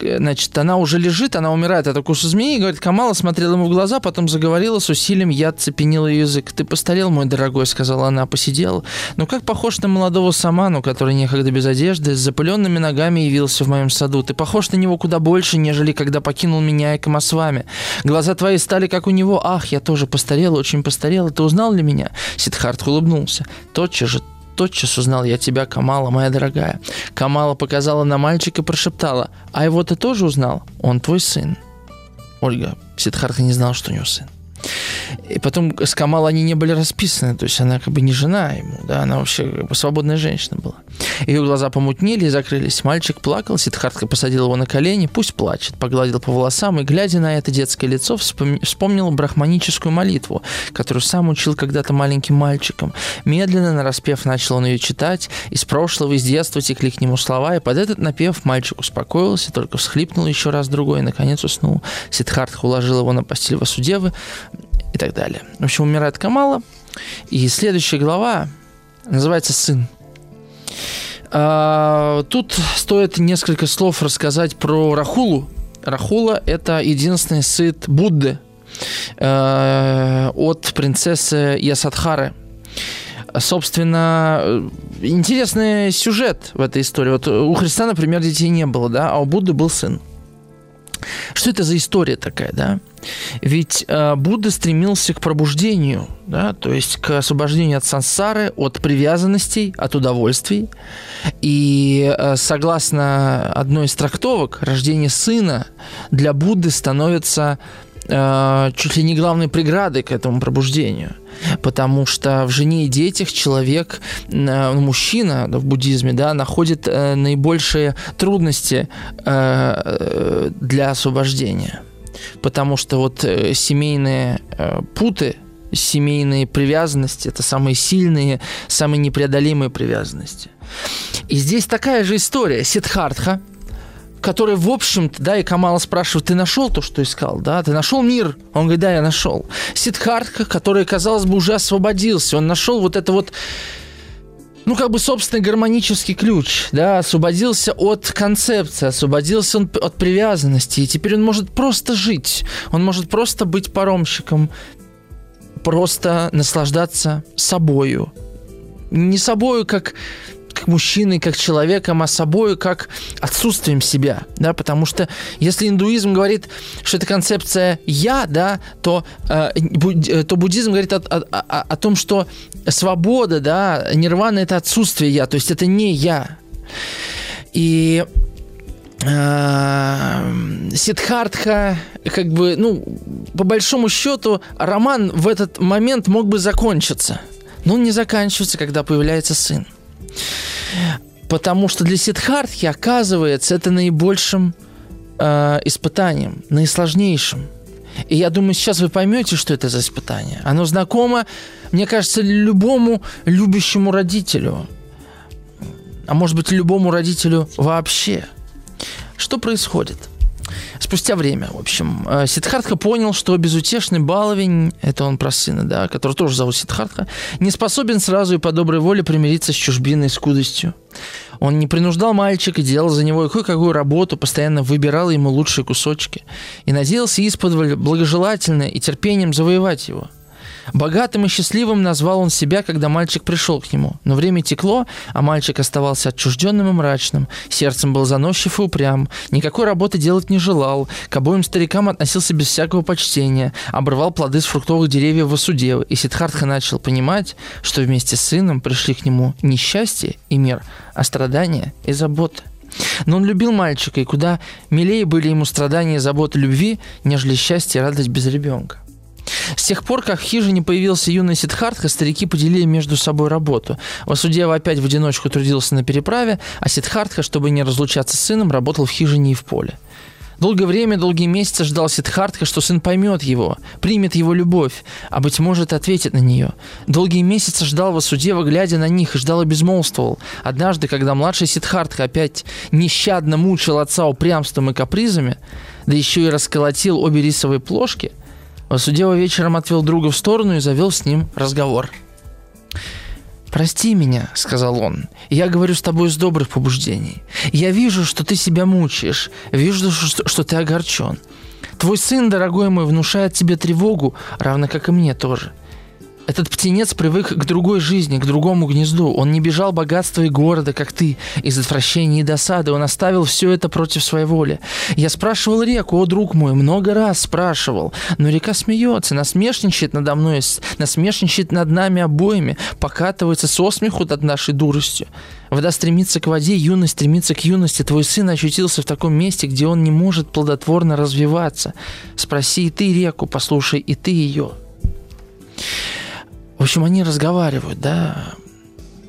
значит, она уже лежит, она умирает от укуса змеи, и говорит, Камала смотрела ему в глаза, потом заговорила с усилием, я цепенила ее язык. «Ты постарел, мой дорогой», — сказала она, посидела. «Ну, как похож на молодого саману, который некогда без одежды, с запыленными ногами явился в моем саду. Ты похож на него куда больше, нежели когда покинул меня и Камасвами. Глаза твои стали, как у него. Ах, я тоже постарела, очень постарела. Ты узнал ли меня?» Сидхарт улыбнулся. Тотчас же тотчас узнал я тебя, Камала, моя дорогая. Камала показала на мальчика и прошептала, а его ты тоже узнал? Он твой сын. Ольга, Сидхарта не знал, что у него сын. И потом с Камал они не были расписаны, то есть она как бы не жена ему, да, она вообще как бы свободная женщина была. Ее глаза помутнели и закрылись. Мальчик плакал, Сидхартка посадил его на колени, пусть плачет, погладил по волосам и, глядя на это детское лицо, вспомнил брахманическую молитву, которую сам учил когда-то маленьким мальчиком. Медленно, нараспев, начал он ее читать, из прошлого, из детства текли к нему слова, и под этот напев мальчик успокоился, только всхлипнул еще раз другой и, наконец, уснул. Сидхартха уложил его на постель Васудевы, и так далее. В общем, умирает Камала. И следующая глава называется «Сын». А, тут стоит несколько слов рассказать про Рахулу. Рахула – это единственный сын Будды э, от принцессы Ясадхары. Собственно, интересный сюжет в этой истории. Вот у Христа, например, детей не было, да, а у Будды был сын. Что это за история такая, да? Ведь э, Будда стремился к пробуждению, да, то есть к освобождению от сансары, от привязанностей, от удовольствий. И э, согласно одной из трактовок, рождение сына для Будды становится э, чуть ли не главной преградой к этому пробуждению. Потому что в жене и детях человек, э, мужчина в буддизме, да, находит э, наибольшие трудности для освобождения. Потому что вот семейные путы, семейные привязанности – это самые сильные, самые непреодолимые привязанности. И здесь такая же история. Сидхартха – который, в общем-то, да, и Камала спрашивает, ты нашел то, что искал, да, ты нашел мир? Он говорит, да, я нашел. Сидхартха, который, казалось бы, уже освободился, он нашел вот это вот ну, как бы собственный гармонический ключ, да, освободился от концепции, освободился он от привязанности, и теперь он может просто жить, он может просто быть паромщиком, просто наслаждаться собою. Не собою, как как мужчиной, как человеком, а собой, как отсутствием себя, да, потому что если индуизм говорит, что это концепция «я», да, то, э, э то буддизм говорит о, о, о, о том, что свобода, да, нирвана – это отсутствие «я», то есть это не «я». И э, Сидхартха, как бы, ну, по большому счету, роман в этот момент мог бы закончиться. Но он не заканчивается, когда появляется сын. Потому что для Сидхартхи, оказывается, это наибольшим э, испытанием, наисложнейшим. И я думаю, сейчас вы поймете, что это за испытание. Оно знакомо, мне кажется, любому любящему родителю. А может быть, любому родителю вообще. Что происходит? Спустя время, в общем, э, Сидхартха понял, что безутешный баловень, это он про сына, да, который тоже зовут Сидхартха, не способен сразу и по доброй воле примириться с чужбиной, скудостью. Он не принуждал мальчика, делал за него кое-какую работу, постоянно выбирал ему лучшие кусочки и надеялся исподволь благожелательно и терпением завоевать его. Богатым и счастливым назвал он себя, когда мальчик пришел к нему. Но время текло, а мальчик оставался отчужденным и мрачным. Сердцем был заносчив и упрям. Никакой работы делать не желал. К обоим старикам относился без всякого почтения. Обрывал плоды с фруктовых деревьев в Асудевы. И Сидхартха начал понимать, что вместе с сыном пришли к нему не счастье и мир, а страдания и заботы. Но он любил мальчика, и куда милее были ему страдания и заботы любви, нежели счастье и радость без ребенка. С тех пор, как в хижине появился юный Сидхартха, старики поделили между собой работу. Васудева опять в одиночку трудился на переправе, а Сидхартха, чтобы не разлучаться с сыном, работал в хижине и в поле. Долгое время, долгие месяцы ждал Сидхартха, что сын поймет его, примет его любовь, а, быть может, ответит на нее. Долгие месяцы ждал Васудева, глядя на них, и ждал и безмолвствовал. Однажды, когда младший Сидхартха опять нещадно мучил отца упрямством и капризами, да еще и расколотил обе рисовые плошки, Васудева вечером отвел друга в сторону и завел с ним разговор. «Прости меня», — сказал он. «Я говорю с тобой с добрых побуждений. Я вижу, что ты себя мучаешь, вижу, что, что ты огорчен. Твой сын, дорогой мой, внушает тебе тревогу, равно как и мне тоже. Этот птенец привык к другой жизни, к другому гнезду. Он не бежал богатства и города, как ты, из отвращения и досады. Он оставил все это против своей воли. Я спрашивал реку, о, друг мой, много раз спрашивал. Но река смеется, насмешничает надо мной, насмешничает над нами обоими, покатывается со смеху над нашей дуростью. Вода стремится к воде, юность стремится к юности. Твой сын очутился в таком месте, где он не может плодотворно развиваться. Спроси и ты реку, послушай и ты ее. В общем, они разговаривают, да.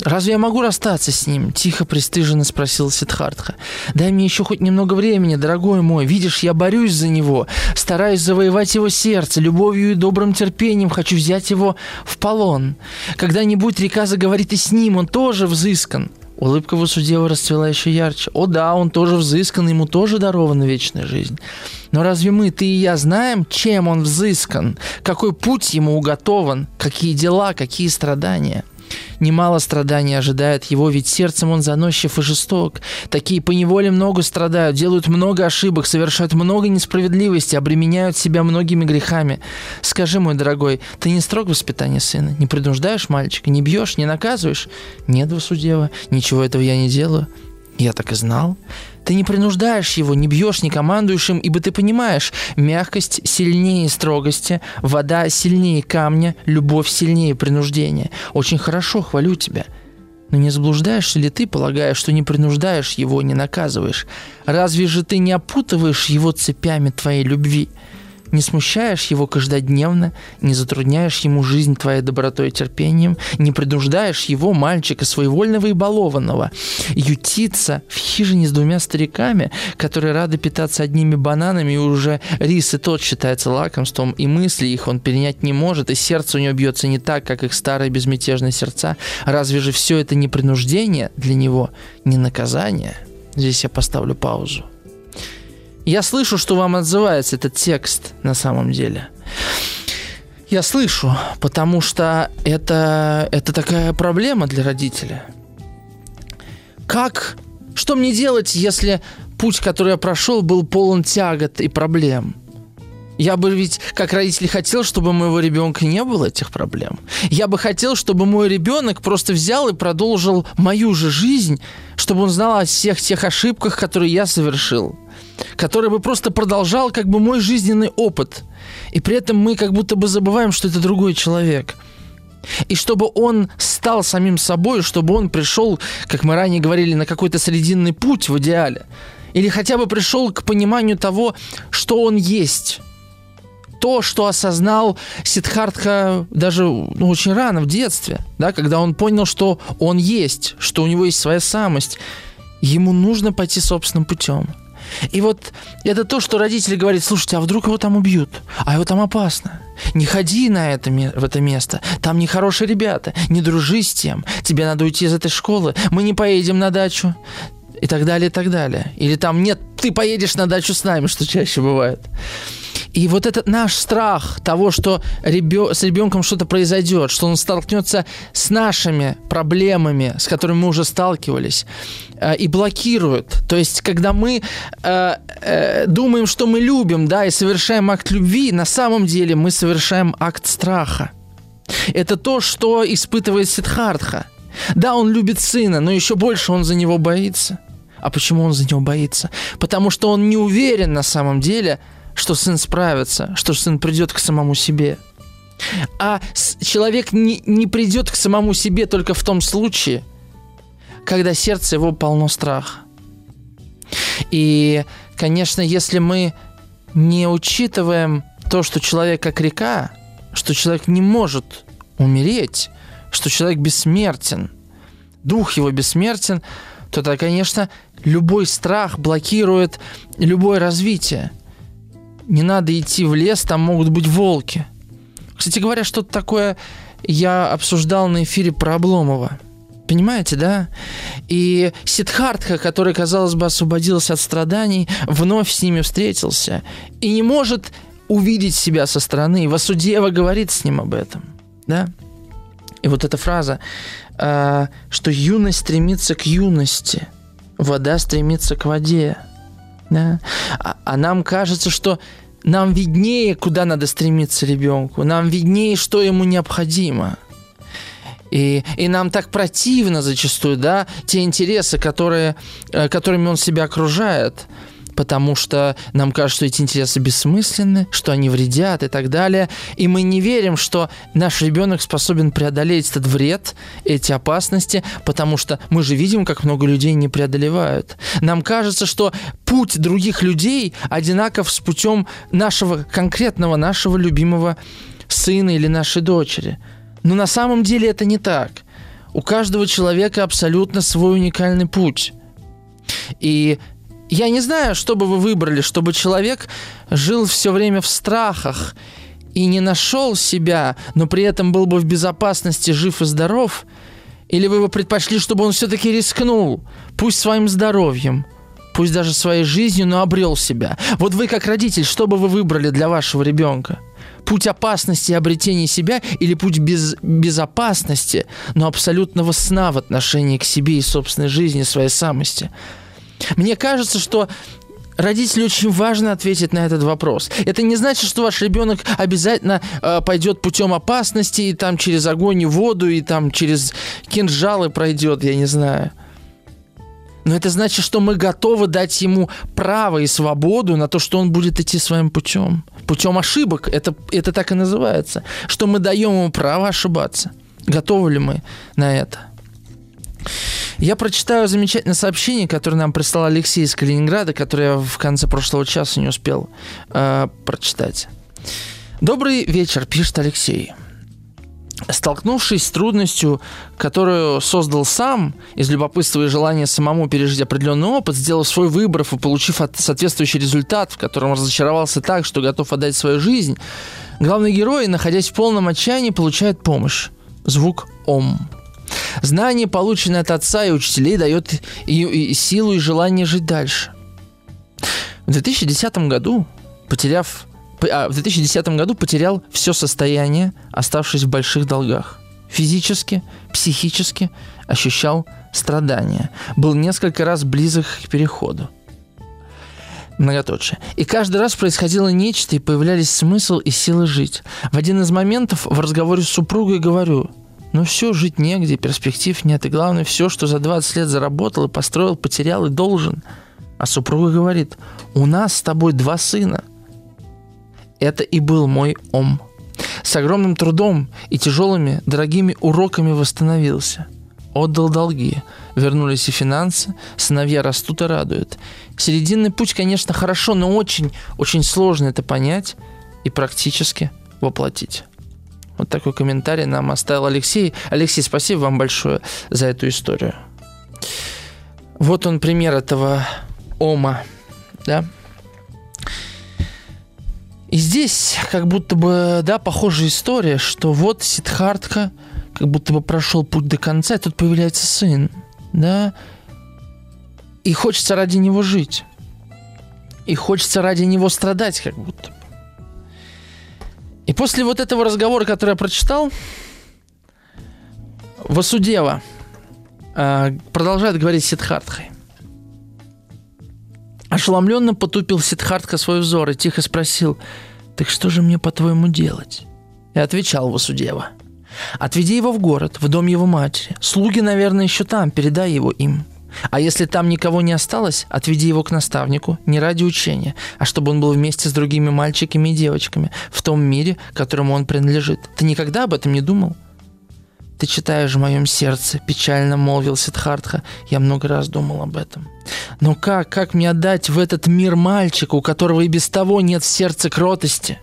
«Разве я могу расстаться с ним?» – тихо, пристыженно спросил Сидхартха. «Дай мне еще хоть немного времени, дорогой мой. Видишь, я борюсь за него, стараюсь завоевать его сердце, любовью и добрым терпением хочу взять его в полон. Когда-нибудь река заговорит и с ним, он тоже взыскан». Улыбка Васудева расцвела еще ярче. О да, он тоже взыскан, ему тоже дарована вечная жизнь. Но разве мы, ты и я, знаем, чем он взыскан? Какой путь ему уготован? Какие дела, какие страдания? Немало страданий ожидает его, ведь сердцем он заносчив и жесток. Такие поневоле много страдают, делают много ошибок, совершают много несправедливости, обременяют себя многими грехами. Скажи, мой дорогой, ты не строг в воспитании сына? Не принуждаешь мальчика? Не бьешь? Не наказываешь? Нет, Васудева, ничего этого я не делаю. Я так и знал. Ты не принуждаешь его, не бьешь, не командуешь им, ибо ты понимаешь, мягкость сильнее строгости, вода сильнее камня, любовь сильнее принуждения. Очень хорошо, хвалю тебя. Но не заблуждаешься ли ты, полагая, что не принуждаешь его, не наказываешь? Разве же ты не опутываешь его цепями твоей любви? Не смущаешь его каждодневно, не затрудняешь ему жизнь твоей добротой и терпением, не принуждаешь его, мальчика, своевольного и балованного, ютиться в хижине с двумя стариками, которые рады питаться одними бананами, и уже рис и тот считается лакомством, и мысли их он перенять не может, и сердце у него бьется не так, как их старые безмятежные сердца. Разве же все это не принуждение для него, не наказание? Здесь я поставлю паузу. Я слышу, что вам отзывается этот текст на самом деле. Я слышу, потому что это, это такая проблема для родителя. Как, что мне делать, если путь, который я прошел, был полон тягот и проблем? Я бы ведь, как родитель, хотел, чтобы у моего ребенка не было этих проблем. Я бы хотел, чтобы мой ребенок просто взял и продолжил мою же жизнь, чтобы он знал о всех тех ошибках, которые я совершил который бы просто продолжал как бы мой жизненный опыт. И при этом мы как будто бы забываем, что это другой человек. И чтобы он стал самим собой, чтобы он пришел, как мы ранее говорили, на какой-то срединный путь в идеале. Или хотя бы пришел к пониманию того, что он есть. То, что осознал Сидхартха даже ну, очень рано, в детстве, да, когда он понял, что он есть, что у него есть своя самость. Ему нужно пойти собственным путем. И вот это то, что родители говорят, слушайте, а вдруг его там убьют? А его там опасно. Не ходи на это, в это место. Там нехорошие ребята. Не дружи с тем. Тебе надо уйти из этой школы. Мы не поедем на дачу. И так далее, и так далее. Или там, нет, ты поедешь на дачу с нами, что чаще бывает. И вот этот наш страх того, что ребё... с ребенком что-то произойдет, что он столкнется с нашими проблемами, с которыми мы уже сталкивались, э, и блокирует. То есть, когда мы э, э, думаем, что мы любим, да, и совершаем акт любви, на самом деле мы совершаем акт страха. Это то, что испытывает Сидхартха. Да, он любит сына, но еще больше он за него боится. А почему он за него боится? Потому что он не уверен на самом деле, что сын справится, что сын придет к самому себе. А человек не, не придет к самому себе только в том случае, когда сердце его полно страха. И, конечно, если мы не учитываем то, что человек как река, что человек не может умереть, что человек бессмертен, дух его бессмертен, то конечно, любой страх блокирует любое развитие. Не надо идти в лес, там могут быть волки. Кстати говоря, что-то такое я обсуждал на эфире про Обломова. Понимаете, да? И Сидхартха, который, казалось бы, освободился от страданий, вновь с ними встретился. И не может увидеть себя со стороны. Васудева говорит с ним об этом. Да? И вот эта фраза, э, что юность стремится к юности, вода стремится к воде. Да? А, а нам кажется, что нам виднее, куда надо стремиться ребенку, нам виднее, что ему необходимо – и, и нам так противно зачастую, да, те интересы, которые, э, которыми он себя окружает, потому что нам кажется, что эти интересы бессмысленны, что они вредят и так далее. И мы не верим, что наш ребенок способен преодолеть этот вред, эти опасности, потому что мы же видим, как много людей не преодолевают. Нам кажется, что путь других людей одинаков с путем нашего конкретного, нашего любимого сына или нашей дочери – но на самом деле это не так. У каждого человека абсолютно свой уникальный путь. И я не знаю, что бы вы выбрали, чтобы человек жил все время в страхах и не нашел себя, но при этом был бы в безопасности, жив и здоров, или вы бы предпочли, чтобы он все-таки рискнул, пусть своим здоровьем, пусть даже своей жизнью, но обрел себя. Вот вы как родитель, что бы вы выбрали для вашего ребенка? путь опасности и обретения себя или путь без, безопасности, но абсолютного сна в отношении к себе и собственной жизни, своей самости. Мне кажется, что родителю очень важно ответить на этот вопрос. Это не значит, что ваш ребенок обязательно э, пойдет путем опасности и там через огонь и воду и там через кинжалы пройдет, я не знаю. Но это значит, что мы готовы дать ему право и свободу на то, что он будет идти своим путем. Путем ошибок. Это, это так и называется. Что мы даем ему право ошибаться. Готовы ли мы на это? Я прочитаю замечательное сообщение, которое нам прислал Алексей из Калининграда, которое я в конце прошлого часа не успел э, прочитать. Добрый вечер, пишет Алексей столкнувшись с трудностью, которую создал сам, из любопытства и желания самому пережить определенный опыт, сделав свой выбор и получив соответствующий результат, в котором разочаровался так, что готов отдать свою жизнь, главный герой, находясь в полном отчаянии, получает помощь. Звук «Ом». Знание, полученное от отца и учителей, дает и, и силу и желание жить дальше. В 2010 году, потеряв а, в 2010 году потерял все состояние, оставшись в больших долгах. Физически, психически ощущал страдания. Был несколько раз близок к переходу. Многоточие. И каждый раз происходило нечто, и появлялись смысл и силы жить. В один из моментов в разговоре с супругой говорю, ну все, жить негде, перспектив нет, и главное, все, что за 20 лет заработал и построил, потерял и должен. А супруга говорит, у нас с тобой два сына – это и был мой ом. С огромным трудом и тяжелыми, дорогими уроками восстановился. Отдал долги, вернулись и финансы, сыновья растут и радуют. Серединный путь, конечно, хорошо, но очень, очень сложно это понять и практически воплотить. Вот такой комментарий нам оставил Алексей. Алексей, спасибо вам большое за эту историю. Вот он пример этого ома, да? И здесь как будто бы, да, похожая история, что вот Сидхартха как будто бы прошел путь до конца, и тут появляется сын, да, и хочется ради него жить. И хочется ради него страдать, как будто бы. И после вот этого разговора, который я прочитал, Васудева э, продолжает говорить Сидхартхой. Ошеломленно потупил Сидхартха свой взор и тихо спросил, «Так что же мне, по-твоему, делать?» И отвечал Васудева, Отведи его в город, в дом его матери. Слуги, наверное, еще там, передай его им. А если там никого не осталось, отведи его к наставнику, не ради учения, а чтобы он был вместе с другими мальчиками и девочками в том мире, которому он принадлежит. Ты никогда об этом не думал? Ты читаешь в моем сердце, печально молвил Сидхартха. Я много раз думал об этом. Но как, как мне отдать в этот мир мальчика, у которого и без того нет в сердце кротости?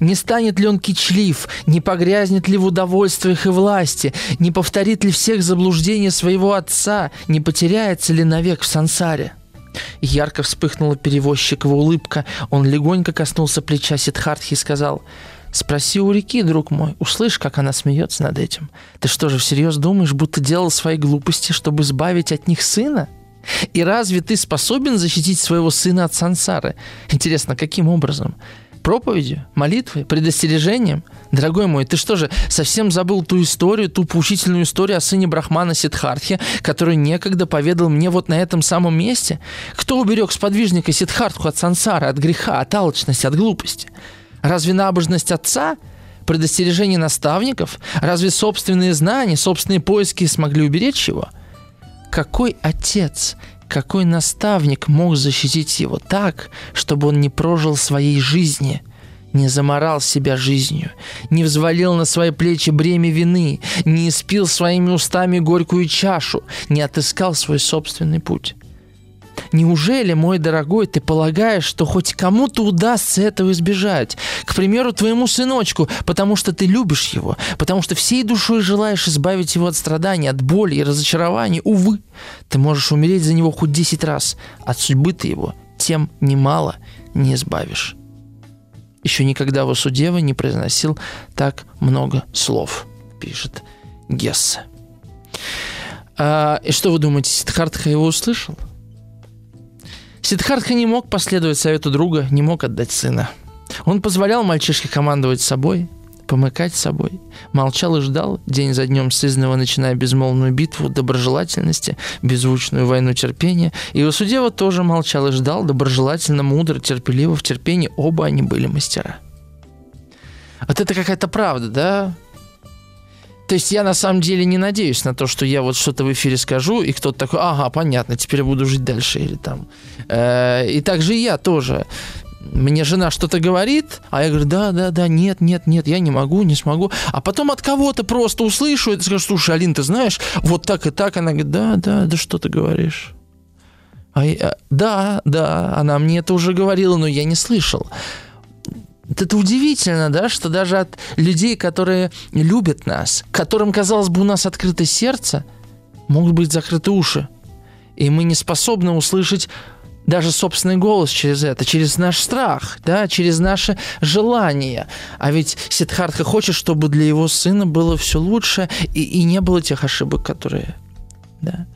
Не станет ли он кичлив, не погрязнет ли в удовольствиях и власти, не повторит ли всех заблуждений своего отца, не потеряется ли навек в сансаре? Ярко вспыхнула перевозчикова улыбка. Он легонько коснулся плеча Сидхартхи и сказал – Спроси у реки, друг мой, услышь, как она смеется над этим. Ты что же, всерьез думаешь, будто делал свои глупости, чтобы избавить от них сына? И разве ты способен защитить своего сына от сансары? Интересно, каким образом? Проповедью, молитвой, предостережением? Дорогой мой, ты что же, совсем забыл ту историю, ту поучительную историю о сыне Брахмана Сидхартхе, которую некогда поведал мне вот на этом самом месте? Кто уберег сподвижника Сидхартху от сансары, от греха, от алчности, от глупости? Разве набожность отца, предостережение наставников, разве собственные знания, собственные поиски смогли уберечь его? Какой отец, какой наставник мог защитить его так, чтобы он не прожил своей жизни – не заморал себя жизнью, не взвалил на свои плечи бремя вины, не испил своими устами горькую чашу, не отыскал свой собственный путь. Неужели, мой дорогой, ты полагаешь, что хоть кому-то удастся этого избежать? К примеру, твоему сыночку, потому что ты любишь его, потому что всей душой желаешь избавить его от страданий, от боли и разочарований. Увы, ты можешь умереть за него хоть десять раз. От судьбы ты его тем немало не избавишь. Еще никогда Васудева не произносил так много слов, пишет Гессе. А, и что вы думаете, Сиддхартха его услышал? Сиддхартха не мог последовать совету друга, не мог отдать сына. Он позволял мальчишке командовать собой, помыкать собой. Молчал и ждал, день за днем сызного начиная безмолвную битву доброжелательности, беззвучную войну терпения. И Васудева тоже молчал и ждал, доброжелательно, мудро, терпеливо, в терпении. Оба они были мастера. Вот это какая-то правда, да? То есть я на самом деле не надеюсь на то, что я вот что-то в эфире скажу, и кто-то такой, ага, понятно, теперь я буду жить дальше. Или там. Э, и также я тоже. Мне жена что-то говорит, а я говорю, да, да, да, нет, нет, нет, я не могу, не смогу. А потом от кого-то просто услышу и скажу, слушай, Алин, ты знаешь, вот так и так. Она говорит, да, да, да что ты говоришь? А я, да, да, она мне это уже говорила, но я не слышал. Это удивительно, да, что даже от людей, которые любят нас, которым, казалось бы, у нас открыто сердце, могут быть закрыты уши. И мы не способны услышать даже собственный голос через это, через наш страх, да, через наше желание. А ведь Сидхартха хочет, чтобы для его сына было все лучше и, и не было тех ошибок, которые да.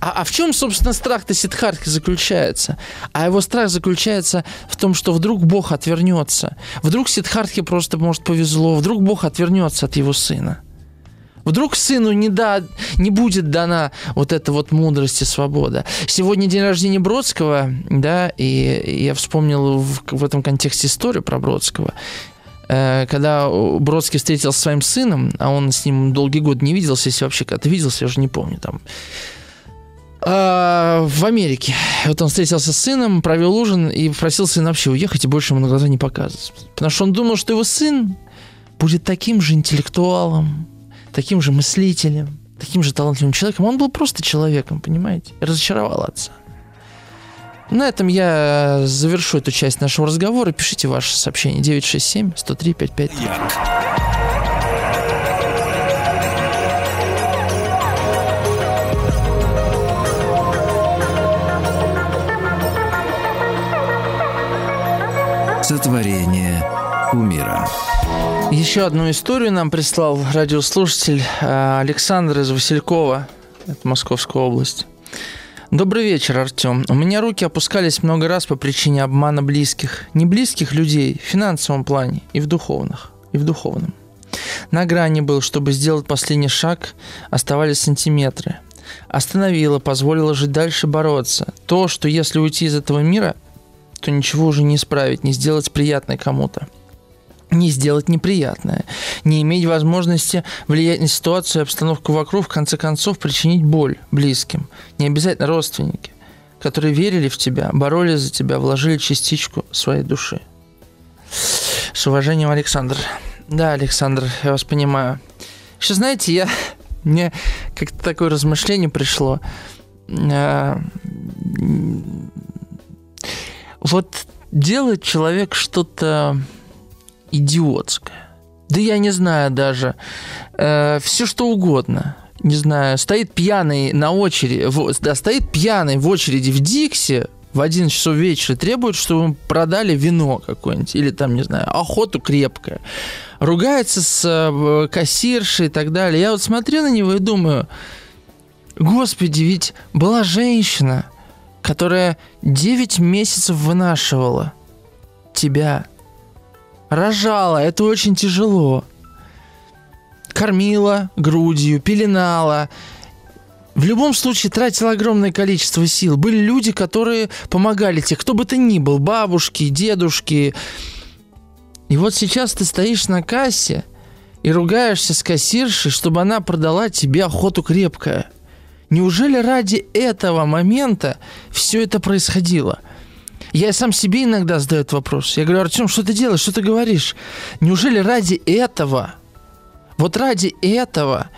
А, а в чем, собственно, страх-то Сиддхартхи заключается? А его страх заключается в том, что вдруг Бог отвернется. Вдруг Сиддхартхе просто, может, повезло. Вдруг Бог отвернется от его сына. Вдруг сыну не, да, не будет дана вот эта вот мудрость и свобода. Сегодня день рождения Бродского, да, и я вспомнил в, в этом контексте историю про Бродского. Э, когда Бродский встретился со своим сыном, а он с ним долгий год не виделся, если вообще когда-то виделся, я уже не помню, там, а, в Америке. Вот он встретился с сыном, провел ужин и попросил сына вообще уехать и больше ему на глаза не показывать. Потому что он думал, что его сын будет таким же интеллектуалом, таким же мыслителем, таким же талантливым человеком. Он был просто человеком, понимаете? Разочаровал отца. На этом я завершу эту часть нашего разговора. Пишите ваше сообщение 967 103 55. Сотворение умира. Еще одну историю нам прислал радиослушатель э, Александр из Василькова, это Московская область. Добрый вечер, Артем. У меня руки опускались много раз по причине обмана близких. Не близких людей, в финансовом плане и в духовных, и в духовном. На грани был, чтобы сделать последний шаг, оставались сантиметры. Остановила, позволила жить дальше, бороться. То, что если уйти из этого мира, то ничего уже не исправить, не сделать приятное кому-то. Не сделать неприятное, не иметь возможности влиять на ситуацию и обстановку вокруг, в конце концов причинить боль близким. Не обязательно родственники, которые верили в тебя, боролись за тебя, вложили частичку своей души. С уважением, Александр. Да, Александр, я вас понимаю. Еще знаете, я мне как-то такое размышление пришло. А, вот делает человек что-то идиотское. Да я не знаю даже. Э, все что угодно. Не знаю, стоит пьяный на очереди, да, стоит пьяный в очереди в Диксе в 11 часов вечера, требует, чтобы ему продали вино какое-нибудь, или там, не знаю, охоту крепкое. Ругается с э, кассиршей и так далее. Я вот смотрю на него и думаю, господи, ведь была женщина, которая 9 месяцев вынашивала тебя, рожала, это очень тяжело. Кормила грудью, пеленала. В любом случае тратила огромное количество сил. Были люди, которые помогали тебе, кто бы ты ни был, бабушки, дедушки. И вот сейчас ты стоишь на кассе и ругаешься с кассиршей, чтобы она продала тебе охоту крепкая. Неужели ради этого момента все это происходило? Я сам себе иногда задаю этот вопрос. Я говорю, Артем, что ты делаешь, что ты говоришь? Неужели ради этого, вот ради этого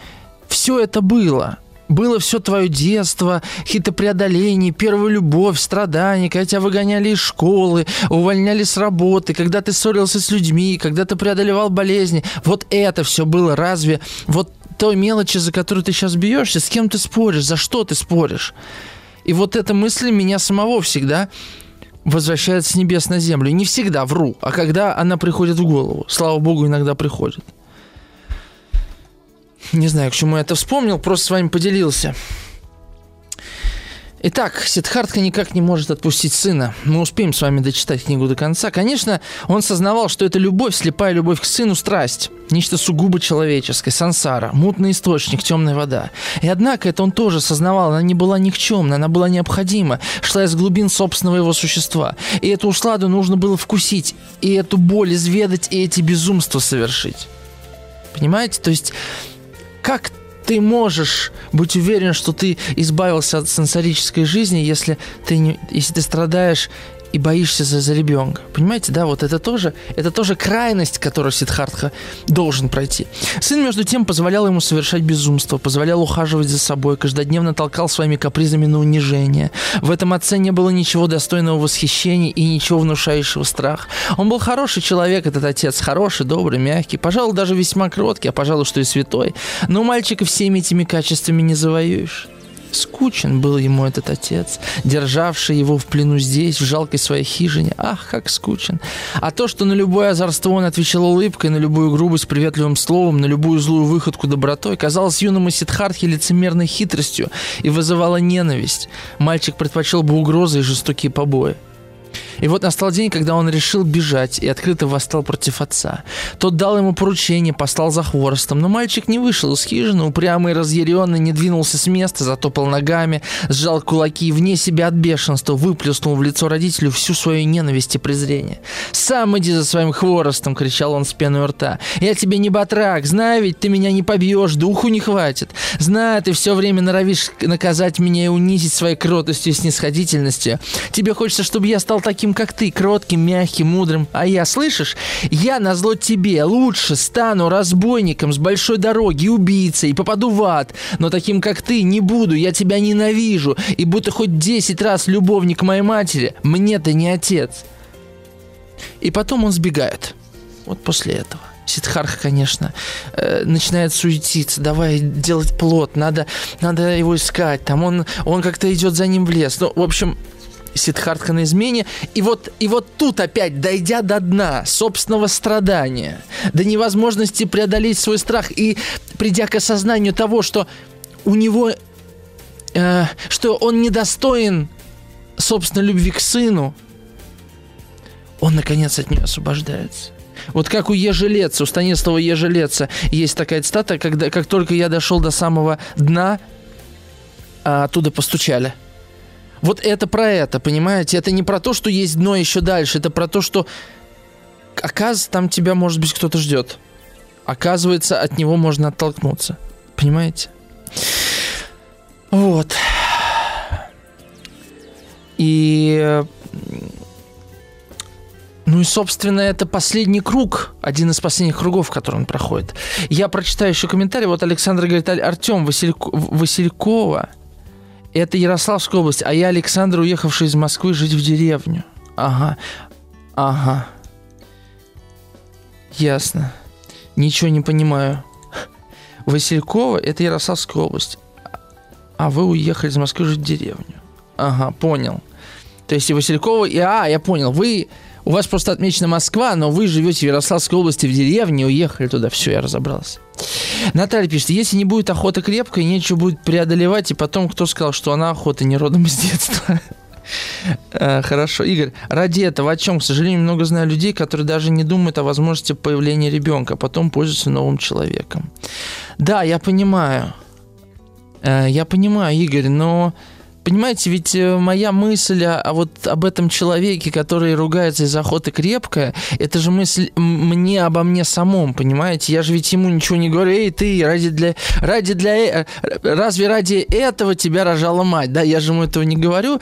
все это было? Было все твое детство, хитопреодоление, первая любовь, страдания, когда тебя выгоняли из школы, увольняли с работы, когда ты ссорился с людьми, когда ты преодолевал болезни. Вот это все было разве вот той мелочи, за которую ты сейчас бьешься, с кем ты споришь, за что ты споришь? И вот эта мысль меня самого всегда возвращает с небес на землю. Не всегда вру, а когда она приходит в голову. Слава богу, иногда приходит. Не знаю, к чему я это вспомнил, просто с вами поделился. Итак, Сидхартха никак не может отпустить сына. Мы успеем с вами дочитать книгу до конца. Конечно, он сознавал, что это любовь, слепая любовь к сыну, страсть. Нечто сугубо человеческое, сансара, мутный источник, темная вода. И однако это он тоже сознавал, она не была никчемна, она была необходима, шла из глубин собственного его существа. И эту усладу нужно было вкусить, и эту боль изведать, и эти безумства совершить. Понимаете? То есть, как ты можешь быть уверен, что ты избавился от сенсорической жизни, если ты, не, если ты страдаешь и боишься за, за ребенка. Понимаете, да, вот это тоже, это тоже крайность, которую Сидхартха должен пройти. Сын, между тем, позволял ему совершать безумство, позволял ухаживать за собой, каждодневно толкал своими капризами на унижение. В этом отце не было ничего достойного восхищения и ничего внушающего страх. Он был хороший человек, этот отец, хороший, добрый, мягкий, пожалуй, даже весьма кроткий, а пожалуй, что и святой. Но мальчика всеми этими качествами не завоюешь. Скучен был ему этот отец, державший его в плену здесь, в жалкой своей хижине. Ах, как скучен. А то, что на любое озорство он отвечал улыбкой, на любую грубость приветливым словом, на любую злую выходку добротой, казалось юному Сидхартхе лицемерной хитростью и вызывало ненависть. Мальчик предпочел бы угрозы и жестокие побои. И вот настал день, когда он решил бежать и открыто восстал против отца. Тот дал ему поручение, послал за хворостом, но мальчик не вышел из хижины, упрямый и разъяренный, не двинулся с места, затопал ногами, сжал кулаки и вне себя от бешенства выплеснул в лицо родителю всю свою ненависть и презрение. «Сам иди за своим хворостом!» — кричал он с пеной рта. «Я тебе не батрак, знаю ведь, ты меня не побьешь, духу не хватит. Знаю, ты все время норовишь наказать меня и унизить своей кротостью и снисходительностью. Тебе хочется, чтобы я стал таким таким, как ты, кротким, мягким, мудрым. А я, слышишь, я назло тебе лучше стану разбойником с большой дороги, убийцей, попаду в ад. Но таким, как ты, не буду, я тебя ненавижу. И будто хоть десять раз любовник моей матери, мне ты не отец. И потом он сбегает. Вот после этого. Сидхарха, конечно, э, начинает суетиться, давай делать плод, надо, надо его искать, там он, он как-то идет за ним в лес. Ну, в общем, Сидхартха на измене. И вот, и вот тут опять, дойдя до дна собственного страдания, до невозможности преодолеть свой страх и придя к осознанию того, что у него, э, что он недостоин, собственно, любви к сыну, он, наконец, от нее освобождается. Вот как у Ежелеца, у Станислава Ежелеца есть такая цитата, когда как только я дошел до самого дна, а оттуда постучали – вот это про это, понимаете? Это не про то, что есть дно еще дальше, это про то, что оказывается, там тебя, может быть, кто-то ждет. Оказывается, от него можно оттолкнуться. Понимаете? Вот. И ну и, собственно, это последний круг, один из последних кругов, который он проходит. Я прочитаю еще комментарий. Вот Александр говорит, Артем Василько... Василькова, это Ярославская область, а я Александр, уехавший из Москвы жить в деревню. Ага, ага. Ясно. Ничего не понимаю. Василькова – это Ярославская область. А вы уехали из Москвы жить в деревню. Ага, понял. То есть и Василькова, и... А, я понял. Вы у вас просто отмечена Москва, но вы живете в Ярославской области в деревне, уехали туда. Все, я разобрался. Наталья пишет, если не будет охота крепкой, нечего будет преодолевать, и потом кто сказал, что она охота не родом из детства. Э, хорошо. Игорь, ради этого о чем? К сожалению, много знаю людей, которые даже не думают о возможности появления ребенка, а потом пользуются новым человеком. Да, я понимаю. Э, я понимаю, Игорь, но Понимаете, ведь э, моя мысль о, а вот об этом человеке, который ругается из охоты крепкая, это же мысль мне обо мне самом, понимаете? Я же ведь ему ничего не говорю, эй, ты, ради для, ради для, э, разве ради этого тебя рожала мать, да? Я же ему этого не говорю.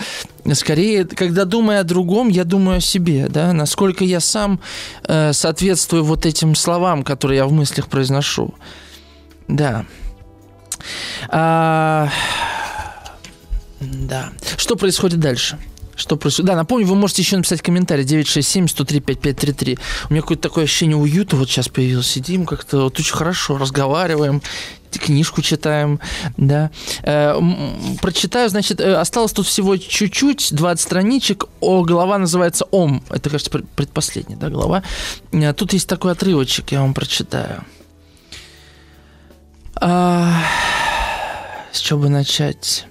Скорее, когда думаю о другом, я думаю о себе, да? Насколько я сам э, соответствую вот этим словам, которые я в мыслях произношу. Да. А... Да. Что происходит дальше? Что происходит? Да, напомню, вы можете еще написать комментарий 967-103-5533. У меня какое-то такое ощущение уюта вот сейчас появилось. Сидим как-то вот очень хорошо, разговариваем, книжку читаем, да. Э, прочитаю, значит, э, осталось тут всего чуть-чуть, 20 страничек. О, глава называется «Ом». Это, кажется, предпоследняя, да, глава. Э, тут есть такой отрывочек, я вам прочитаю. А, с чего бы начать?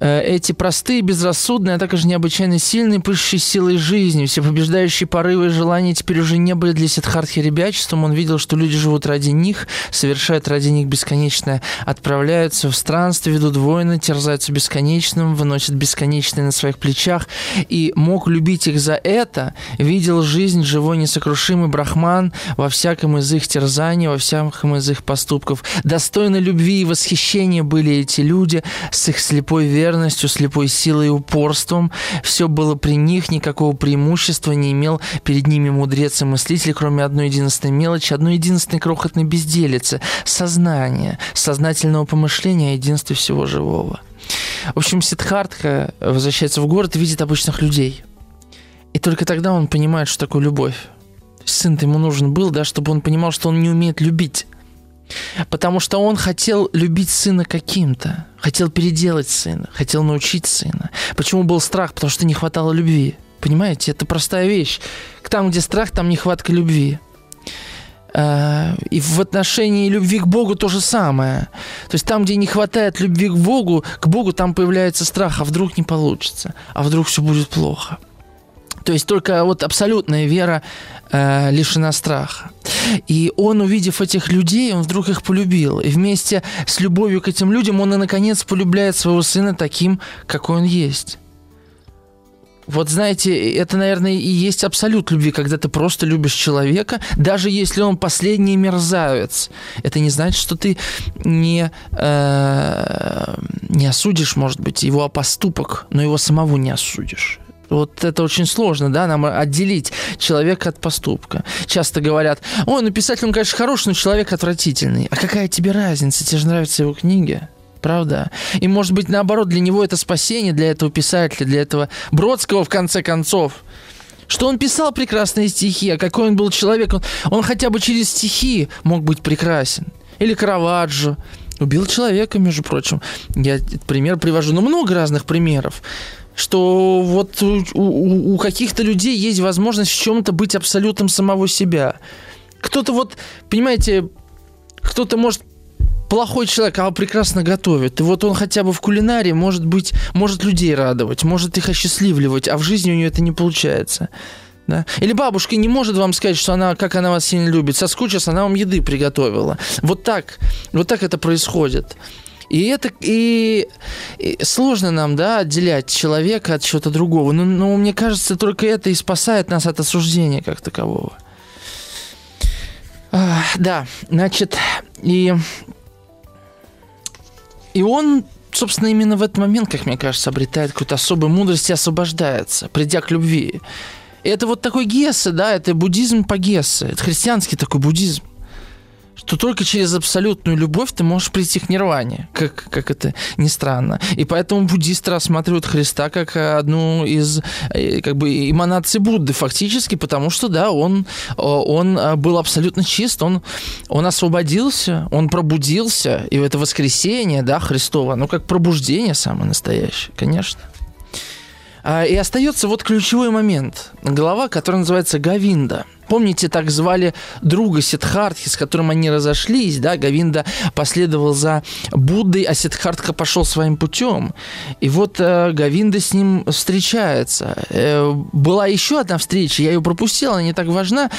Э, эти простые, безрассудные, а также необычайно сильные, пышущие силой жизни, все побеждающие порывы и желания теперь уже не были для Сиддхартхи ребячеством. Он видел, что люди живут ради них, совершают ради них бесконечное, отправляются в странстве, ведут войны, терзаются бесконечным, выносят бесконечное на своих плечах, и мог любить их за это, видел жизнь живой несокрушимый брахман во всяком из их терзаний, во всяком из их поступков. Достойны любви и восхищения были эти люди с их слепой верой, верностью, слепой силой и упорством. Все было при них, никакого преимущества не имел перед ними мудрец и мыслитель, кроме одной единственной мелочи, одной единственной крохотной безделицы – сознания, сознательного помышления о единстве всего живого. В общем, Сидхартха возвращается в город и видит обычных людей. И только тогда он понимает, что такое любовь. Сын-то ему нужен был, да, чтобы он понимал, что он не умеет любить. Потому что он хотел любить сына каким-то, хотел переделать сына, хотел научить сына. Почему был страх? Потому что не хватало любви. Понимаете, это простая вещь. Там, где страх, там нехватка любви. А, и в отношении любви к Богу то же самое. То есть там, где не хватает любви к Богу, к Богу там появляется страх, а вдруг не получится, а вдруг все будет плохо. То есть только вот абсолютная вера э, лишена страха. И он, увидев этих людей, он вдруг их полюбил. И вместе с любовью к этим людям он и, наконец, полюбляет своего сына таким, какой он есть. Вот знаете, это, наверное, и есть абсолют любви, когда ты просто любишь человека, даже если он последний мерзавец. Это не значит, что ты не, э, не осудишь, может быть, его поступок, но его самого не осудишь. Вот это очень сложно, да, нам отделить человека от поступка. Часто говорят, ой, ну писатель, он, конечно, хороший, но человек отвратительный. А какая тебе разница? Тебе же нравятся его книги. Правда? И, может быть, наоборот, для него это спасение, для этого писателя, для этого Бродского, в конце концов. Что он писал прекрасные стихи, а какой он был человек. Он, он хотя бы через стихи мог быть прекрасен. Или Караваджо. Убил человека, между прочим. Я пример привожу, но много разных примеров что вот у, у, у каких-то людей есть возможность в чем-то быть абсолютом самого себя. Кто-то вот, понимаете, кто-то может плохой человек, а прекрасно готовит. И вот он хотя бы в кулинарии может быть, может людей радовать, может их осчастливливать, а в жизни у нее это не получается. Да? Или бабушка не может вам сказать, что она, как она вас сильно любит. Соскучилась, она вам еды приготовила. Вот так, вот так это происходит. И это и, и сложно нам, да, отделять человека от чего-то другого. Но, но мне кажется, только это и спасает нас от осуждения как такового. А, да, значит, и и он, собственно, именно в этот момент, как мне кажется, обретает какую-то особую мудрость и освобождается, придя к любви. Это вот такой Гессе, да, это буддизм по Гессе, это христианский такой буддизм что только через абсолютную любовь ты можешь прийти к нирване, как, как это ни странно. И поэтому буддисты рассматривают Христа как одну из э, как бы эманаций Будды фактически, потому что, да, он, он э, был абсолютно чист, он, он освободился, он пробудился, и это воскресение, да, Христова, ну, как пробуждение самое настоящее, конечно. А, и остается вот ключевой момент. Глава, которая называется Гавинда – Помните, так звали друга Сидхартхи, с которым они разошлись, да, Гавинда последовал за Буддой, а Сидхартха пошел своим путем. И вот э, Гавинда с ним встречается. Э, была еще одна встреча, я ее пропустила, она не так важна.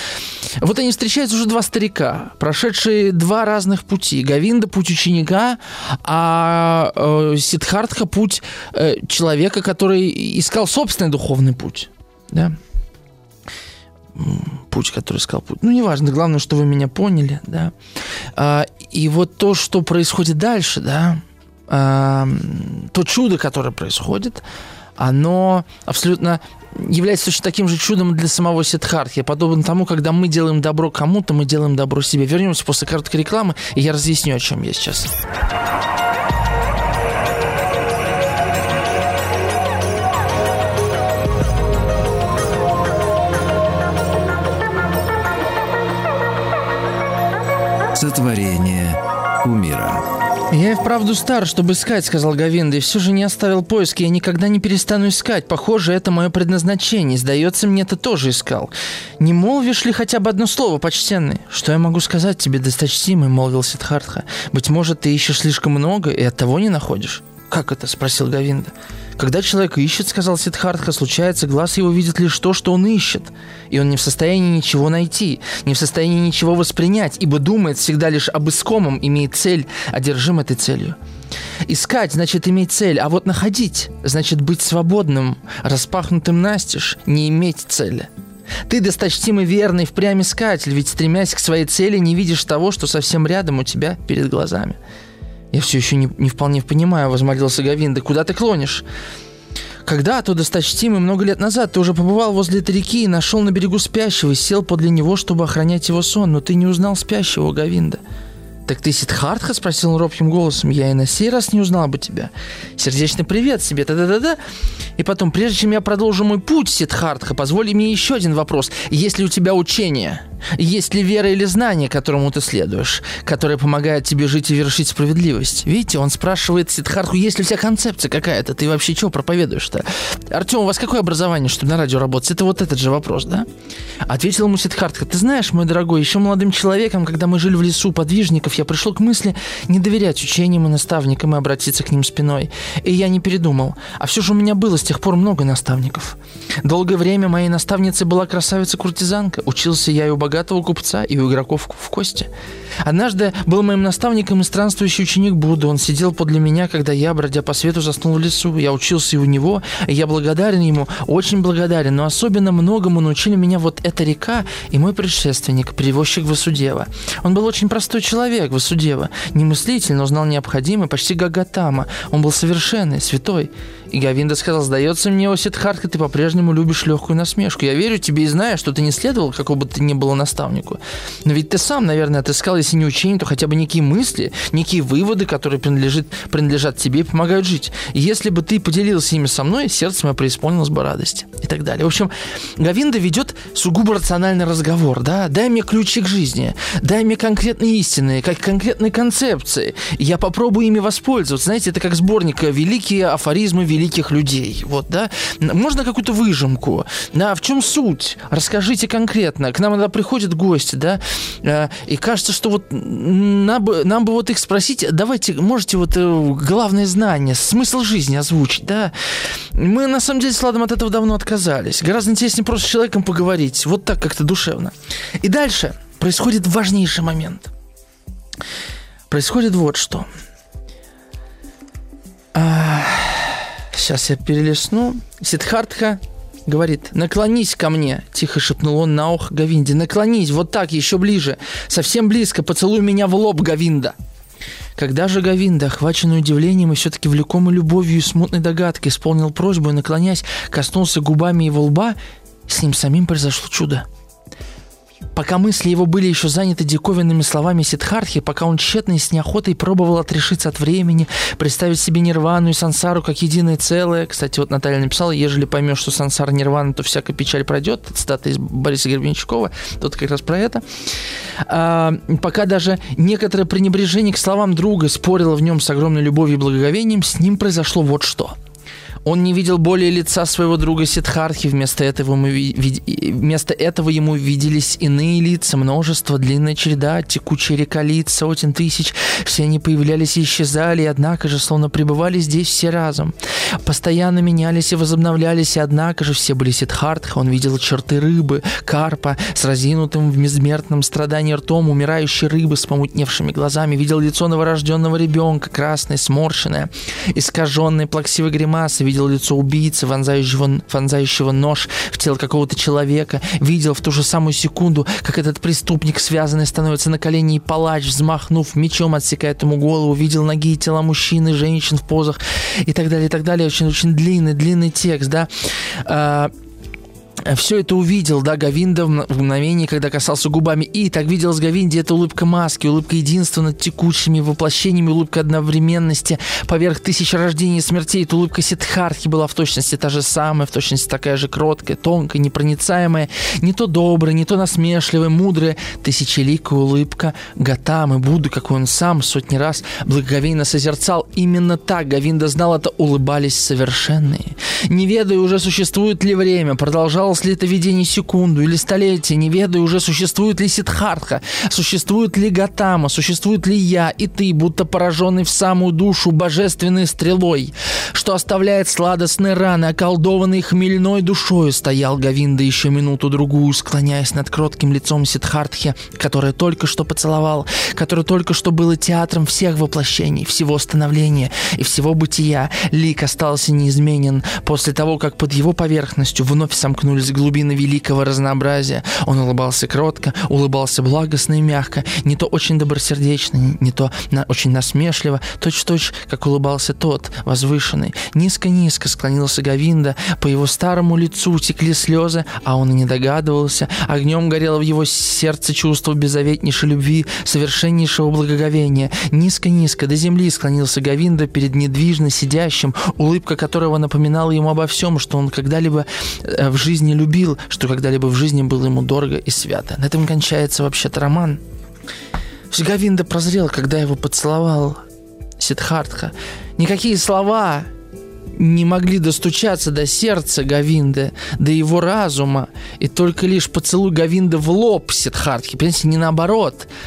Вот они встречаются уже два старика, прошедшие два разных пути. Гавинда – путь ученика, а э, Сидхартха – путь э, человека, который искал собственный духовный путь. Да? Путь, который сказал путь. Ну, неважно, главное, что вы меня поняли, да. А, и вот то, что происходит дальше, да, а, то чудо, которое происходит, оно абсолютно является точно таким же чудом для самого Сидхартхи, подобно тому, когда мы делаем добро кому-то, мы делаем добро себе. Вернемся после короткой рекламы, и я разъясню, о чем я сейчас. Сотворение умира. «Я и вправду стар, чтобы искать», — сказал Гавинда, — «и все же не оставил поиски. Я никогда не перестану искать. Похоже, это мое предназначение. Сдается мне, ты тоже искал. Не молвишь ли хотя бы одно слово, почтенный?» «Что я могу сказать тебе, досточтимый?» — молвил Сидхартха. «Быть может, ты ищешь слишком много и от того не находишь?» «Как это?» — спросил Гавинда. Когда человек ищет, сказал Сидхартха, случается, глаз его видит лишь то, что он ищет. И он не в состоянии ничего найти, не в состоянии ничего воспринять, ибо думает всегда лишь об искомом, имеет цель, одержим этой целью. Искать значит иметь цель, а вот находить значит быть свободным, распахнутым настежь, не иметь цели. Ты досточтимый верный впрямь искатель, ведь стремясь к своей цели не видишь того, что совсем рядом у тебя перед глазами. «Я все еще не, не вполне понимаю», — возмолился Гавинда. «Куда ты клонишь?» Когда-то, досточтимый, много лет назад, ты уже побывал возле этой реки и нашел на берегу спящего и сел подле него, чтобы охранять его сон, но ты не узнал спящего, Гавинда. «Так ты Сидхартха?» – спросил он робким голосом. «Я и на сей раз не узнал бы тебя. Сердечный привет себе, да-да-да-да. И потом, прежде чем я продолжу мой путь, Сидхартха, позволь мне еще один вопрос. Есть ли у тебя учение?» Есть ли вера или знание, которому ты следуешь, которое помогает тебе жить и вершить справедливость? Видите, он спрашивает Сидхартху, есть ли у тебя концепция какая-то? Ты вообще что проповедуешь-то? Артем, у вас какое образование, чтобы на радио работать? Это вот этот же вопрос, да? Ответил ему Сидхартха, ты знаешь, мой дорогой, еще молодым человеком, когда мы жили в лесу подвижников, я пришел к мысли не доверять учениям и наставникам и обратиться к ним спиной. И я не передумал. А все же у меня было с тех пор много наставников. Долгое время моей наставницей была красавица-куртизанка. Учился я и у богатого купца, и у игроков в кости. Однажды был моим наставником и странствующий ученик Будды. Он сидел подле меня, когда я, бродя по свету, заснул в лесу. Я учился и у него, и я благодарен ему, очень благодарен, но особенно многому научили меня вот эта река и мой предшественник, перевозчик Васудева. Он был очень простой человек, Васудева, не мыслитель, но знал необходимое, почти Гагатама. Он был совершенный, святой. И Гавинда сказал, сдается мне, Осетхартка, ты по-прежнему любишь легкую насмешку. Я верю тебе и знаю, что ты не следовал, какого бы ты ни было наставнику. Но ведь ты сам, наверное, отыскал, если не учение, то хотя бы некие мысли, некие выводы, которые принадлежит, принадлежат тебе и помогают жить. И если бы ты поделился ими со мной, сердце мое преисполнилось бы радости. И так далее. В общем, Гавинда ведет сугубо рациональный разговор, да, дай мне ключи к жизни, дай мне конкретные истины, как конкретные концепции. Я попробую ими воспользоваться. Знаете, это как сборник «Великие афоризмы великих людей». Вот, да? Можно какую-то выжимку? Да, в чем суть? Расскажите конкретно. К нам иногда приходят гости, да, э, и кажется, что вот нам бы, нам бы вот их спросить, давайте, можете вот э, главное знание, смысл жизни озвучить, да? Мы, на самом деле, с Ладом от этого давно отказались. Гораздо интереснее просто с человеком поговорить. Вот так как-то душевно. И дальше происходит важнейший момент. Происходит вот что. Сейчас я перелесну. Сидхартха говорит, наклонись ко мне, тихо шепнул он на ухо Гавинде. Наклонись, вот так, еще ближе, совсем близко, поцелуй меня в лоб, Гавинда. Когда же Гавинда, охваченный удивлением и все-таки влекомый любовью и смутной догадкой, исполнил просьбу и, наклонясь, коснулся губами его лба, с ним самим произошло чудо. Пока мысли его были еще заняты диковинными словами Сидхартхи, пока он тщетно и с неохотой пробовал отрешиться от времени, представить себе Нирвану и Сансару как единое целое. Кстати, вот Наталья написала, ежели поймешь, что Сансара Нирвана, то всякая печаль пройдет. Цитата из Бориса Гребенщикова. Тут как раз про это. А, пока даже некоторое пренебрежение к словам друга спорило в нем с огромной любовью и благоговением, с ним произошло вот что – он не видел более лица своего друга Сидхархи, вместо этого, ему, вместо этого ему виделись иные лица, множество, длинная череда, текучая река лиц, сотен тысяч. Все они появлялись и исчезали, однако же словно пребывали здесь все разом. Постоянно менялись и возобновлялись, однако же все были Сидхартха. Он видел черты рыбы, карпа с разинутым в безмертном страдании ртом, умирающей рыбы с помутневшими глазами, видел лицо новорожденного ребенка, красное, сморщенное, искаженное плаксивой гримасой, видел лицо убийцы, вонзающего, вонзающего нож в тело какого-то человека, видел в ту же самую секунду, как этот преступник, связанный, становится на колени и палач, взмахнув мечом, отсекает ему голову, видел ноги и тела мужчин и женщин в позах и так далее, и так далее. Очень-очень длинный, длинный текст, да. А, все это увидел, да, Гавинда в мгновение, когда касался губами. И так виделась Гавинде эта улыбка маски, улыбка единства над текучими воплощениями, улыбка одновременности поверх тысяч рождений и смертей. Эта улыбка Сидхархи была в точности та же самая, в точности такая же кроткая, тонкая, непроницаемая, не то добрая, не то насмешливая, мудрая, тысячеликая улыбка Гатамы, Будды, какой он сам сотни раз благоговейно созерцал. Именно так Гавинда знал это, улыбались совершенные. Не ведая уже, существует ли время, продолжал Продолжалось ли это видение секунду или столетие, не ведая уже, существует ли Сидхартха, существует ли Гатама, существует ли я и ты, будто пораженный в самую душу божественной стрелой, что оставляет сладостные раны, околдованный хмельной душою, стоял Гавинда еще минуту-другую, склоняясь над кротким лицом Сидхартхи, которое только что поцеловал, которое только что было театром всех воплощений, всего становления и всего бытия. Лик остался неизменен после того, как под его поверхностью вновь сомкнулись из глубины великого разнообразия. Он улыбался кротко, улыбался благостно и мягко, не то очень добросердечно, не то на, очень насмешливо, точь-точь, как улыбался тот, возвышенный. Низко-низко склонился Гавинда, по его старому лицу текли слезы, а он и не догадывался. Огнем горело в его сердце чувство беззаветнейшей любви, совершеннейшего благоговения. Низко-низко до земли склонился Гавинда перед недвижно сидящим, улыбка которого напоминала ему обо всем, что он когда-либо э, в жизни не любил, что когда-либо в жизни было ему дорого и свято. На этом кончается вообще-то роман. Гавинда прозрел, когда его поцеловал Сидхартха. Никакие слова не могли достучаться до сердца Гавинды, до его разума, и только лишь поцелуй Гавинды в лоб Сидхартхи, понимаете, не наоборот –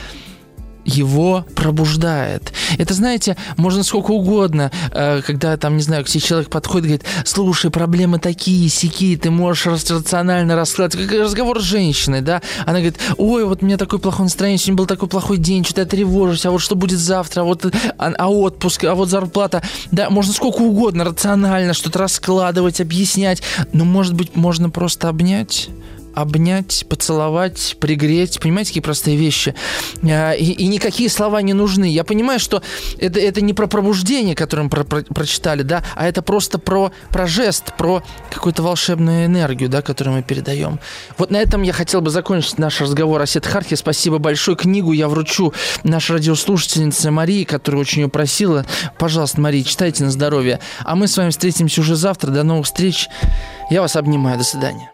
его пробуждает. Это, знаете, можно сколько угодно, э, когда там, не знаю, к тебе человек подходит и говорит, слушай, проблемы такие, сякие, ты можешь рационально раскладывать, как разговор с женщиной, да, она говорит, ой, вот у меня такое плохое настроение, сегодня был такой плохой день, что-то я тревожусь, а вот что будет завтра, а вот а, а отпуск, а вот зарплата, да, можно сколько угодно рационально что-то раскладывать, объяснять, но, может быть, можно просто обнять, обнять, поцеловать, пригреть. Понимаете, какие простые вещи. А, и, и никакие слова не нужны. Я понимаю, что это, это не про пробуждение, которое мы про, про, прочитали, да, а это просто про, про жест, про какую-то волшебную энергию, да, которую мы передаем. Вот на этом я хотел бы закончить наш разговор о Сетхархе. Спасибо большое. Книгу я вручу нашей радиослушательнице Марии, которая очень ее просила. Пожалуйста, Мария, читайте на здоровье. А мы с вами встретимся уже завтра. До новых встреч. Я вас обнимаю. До свидания.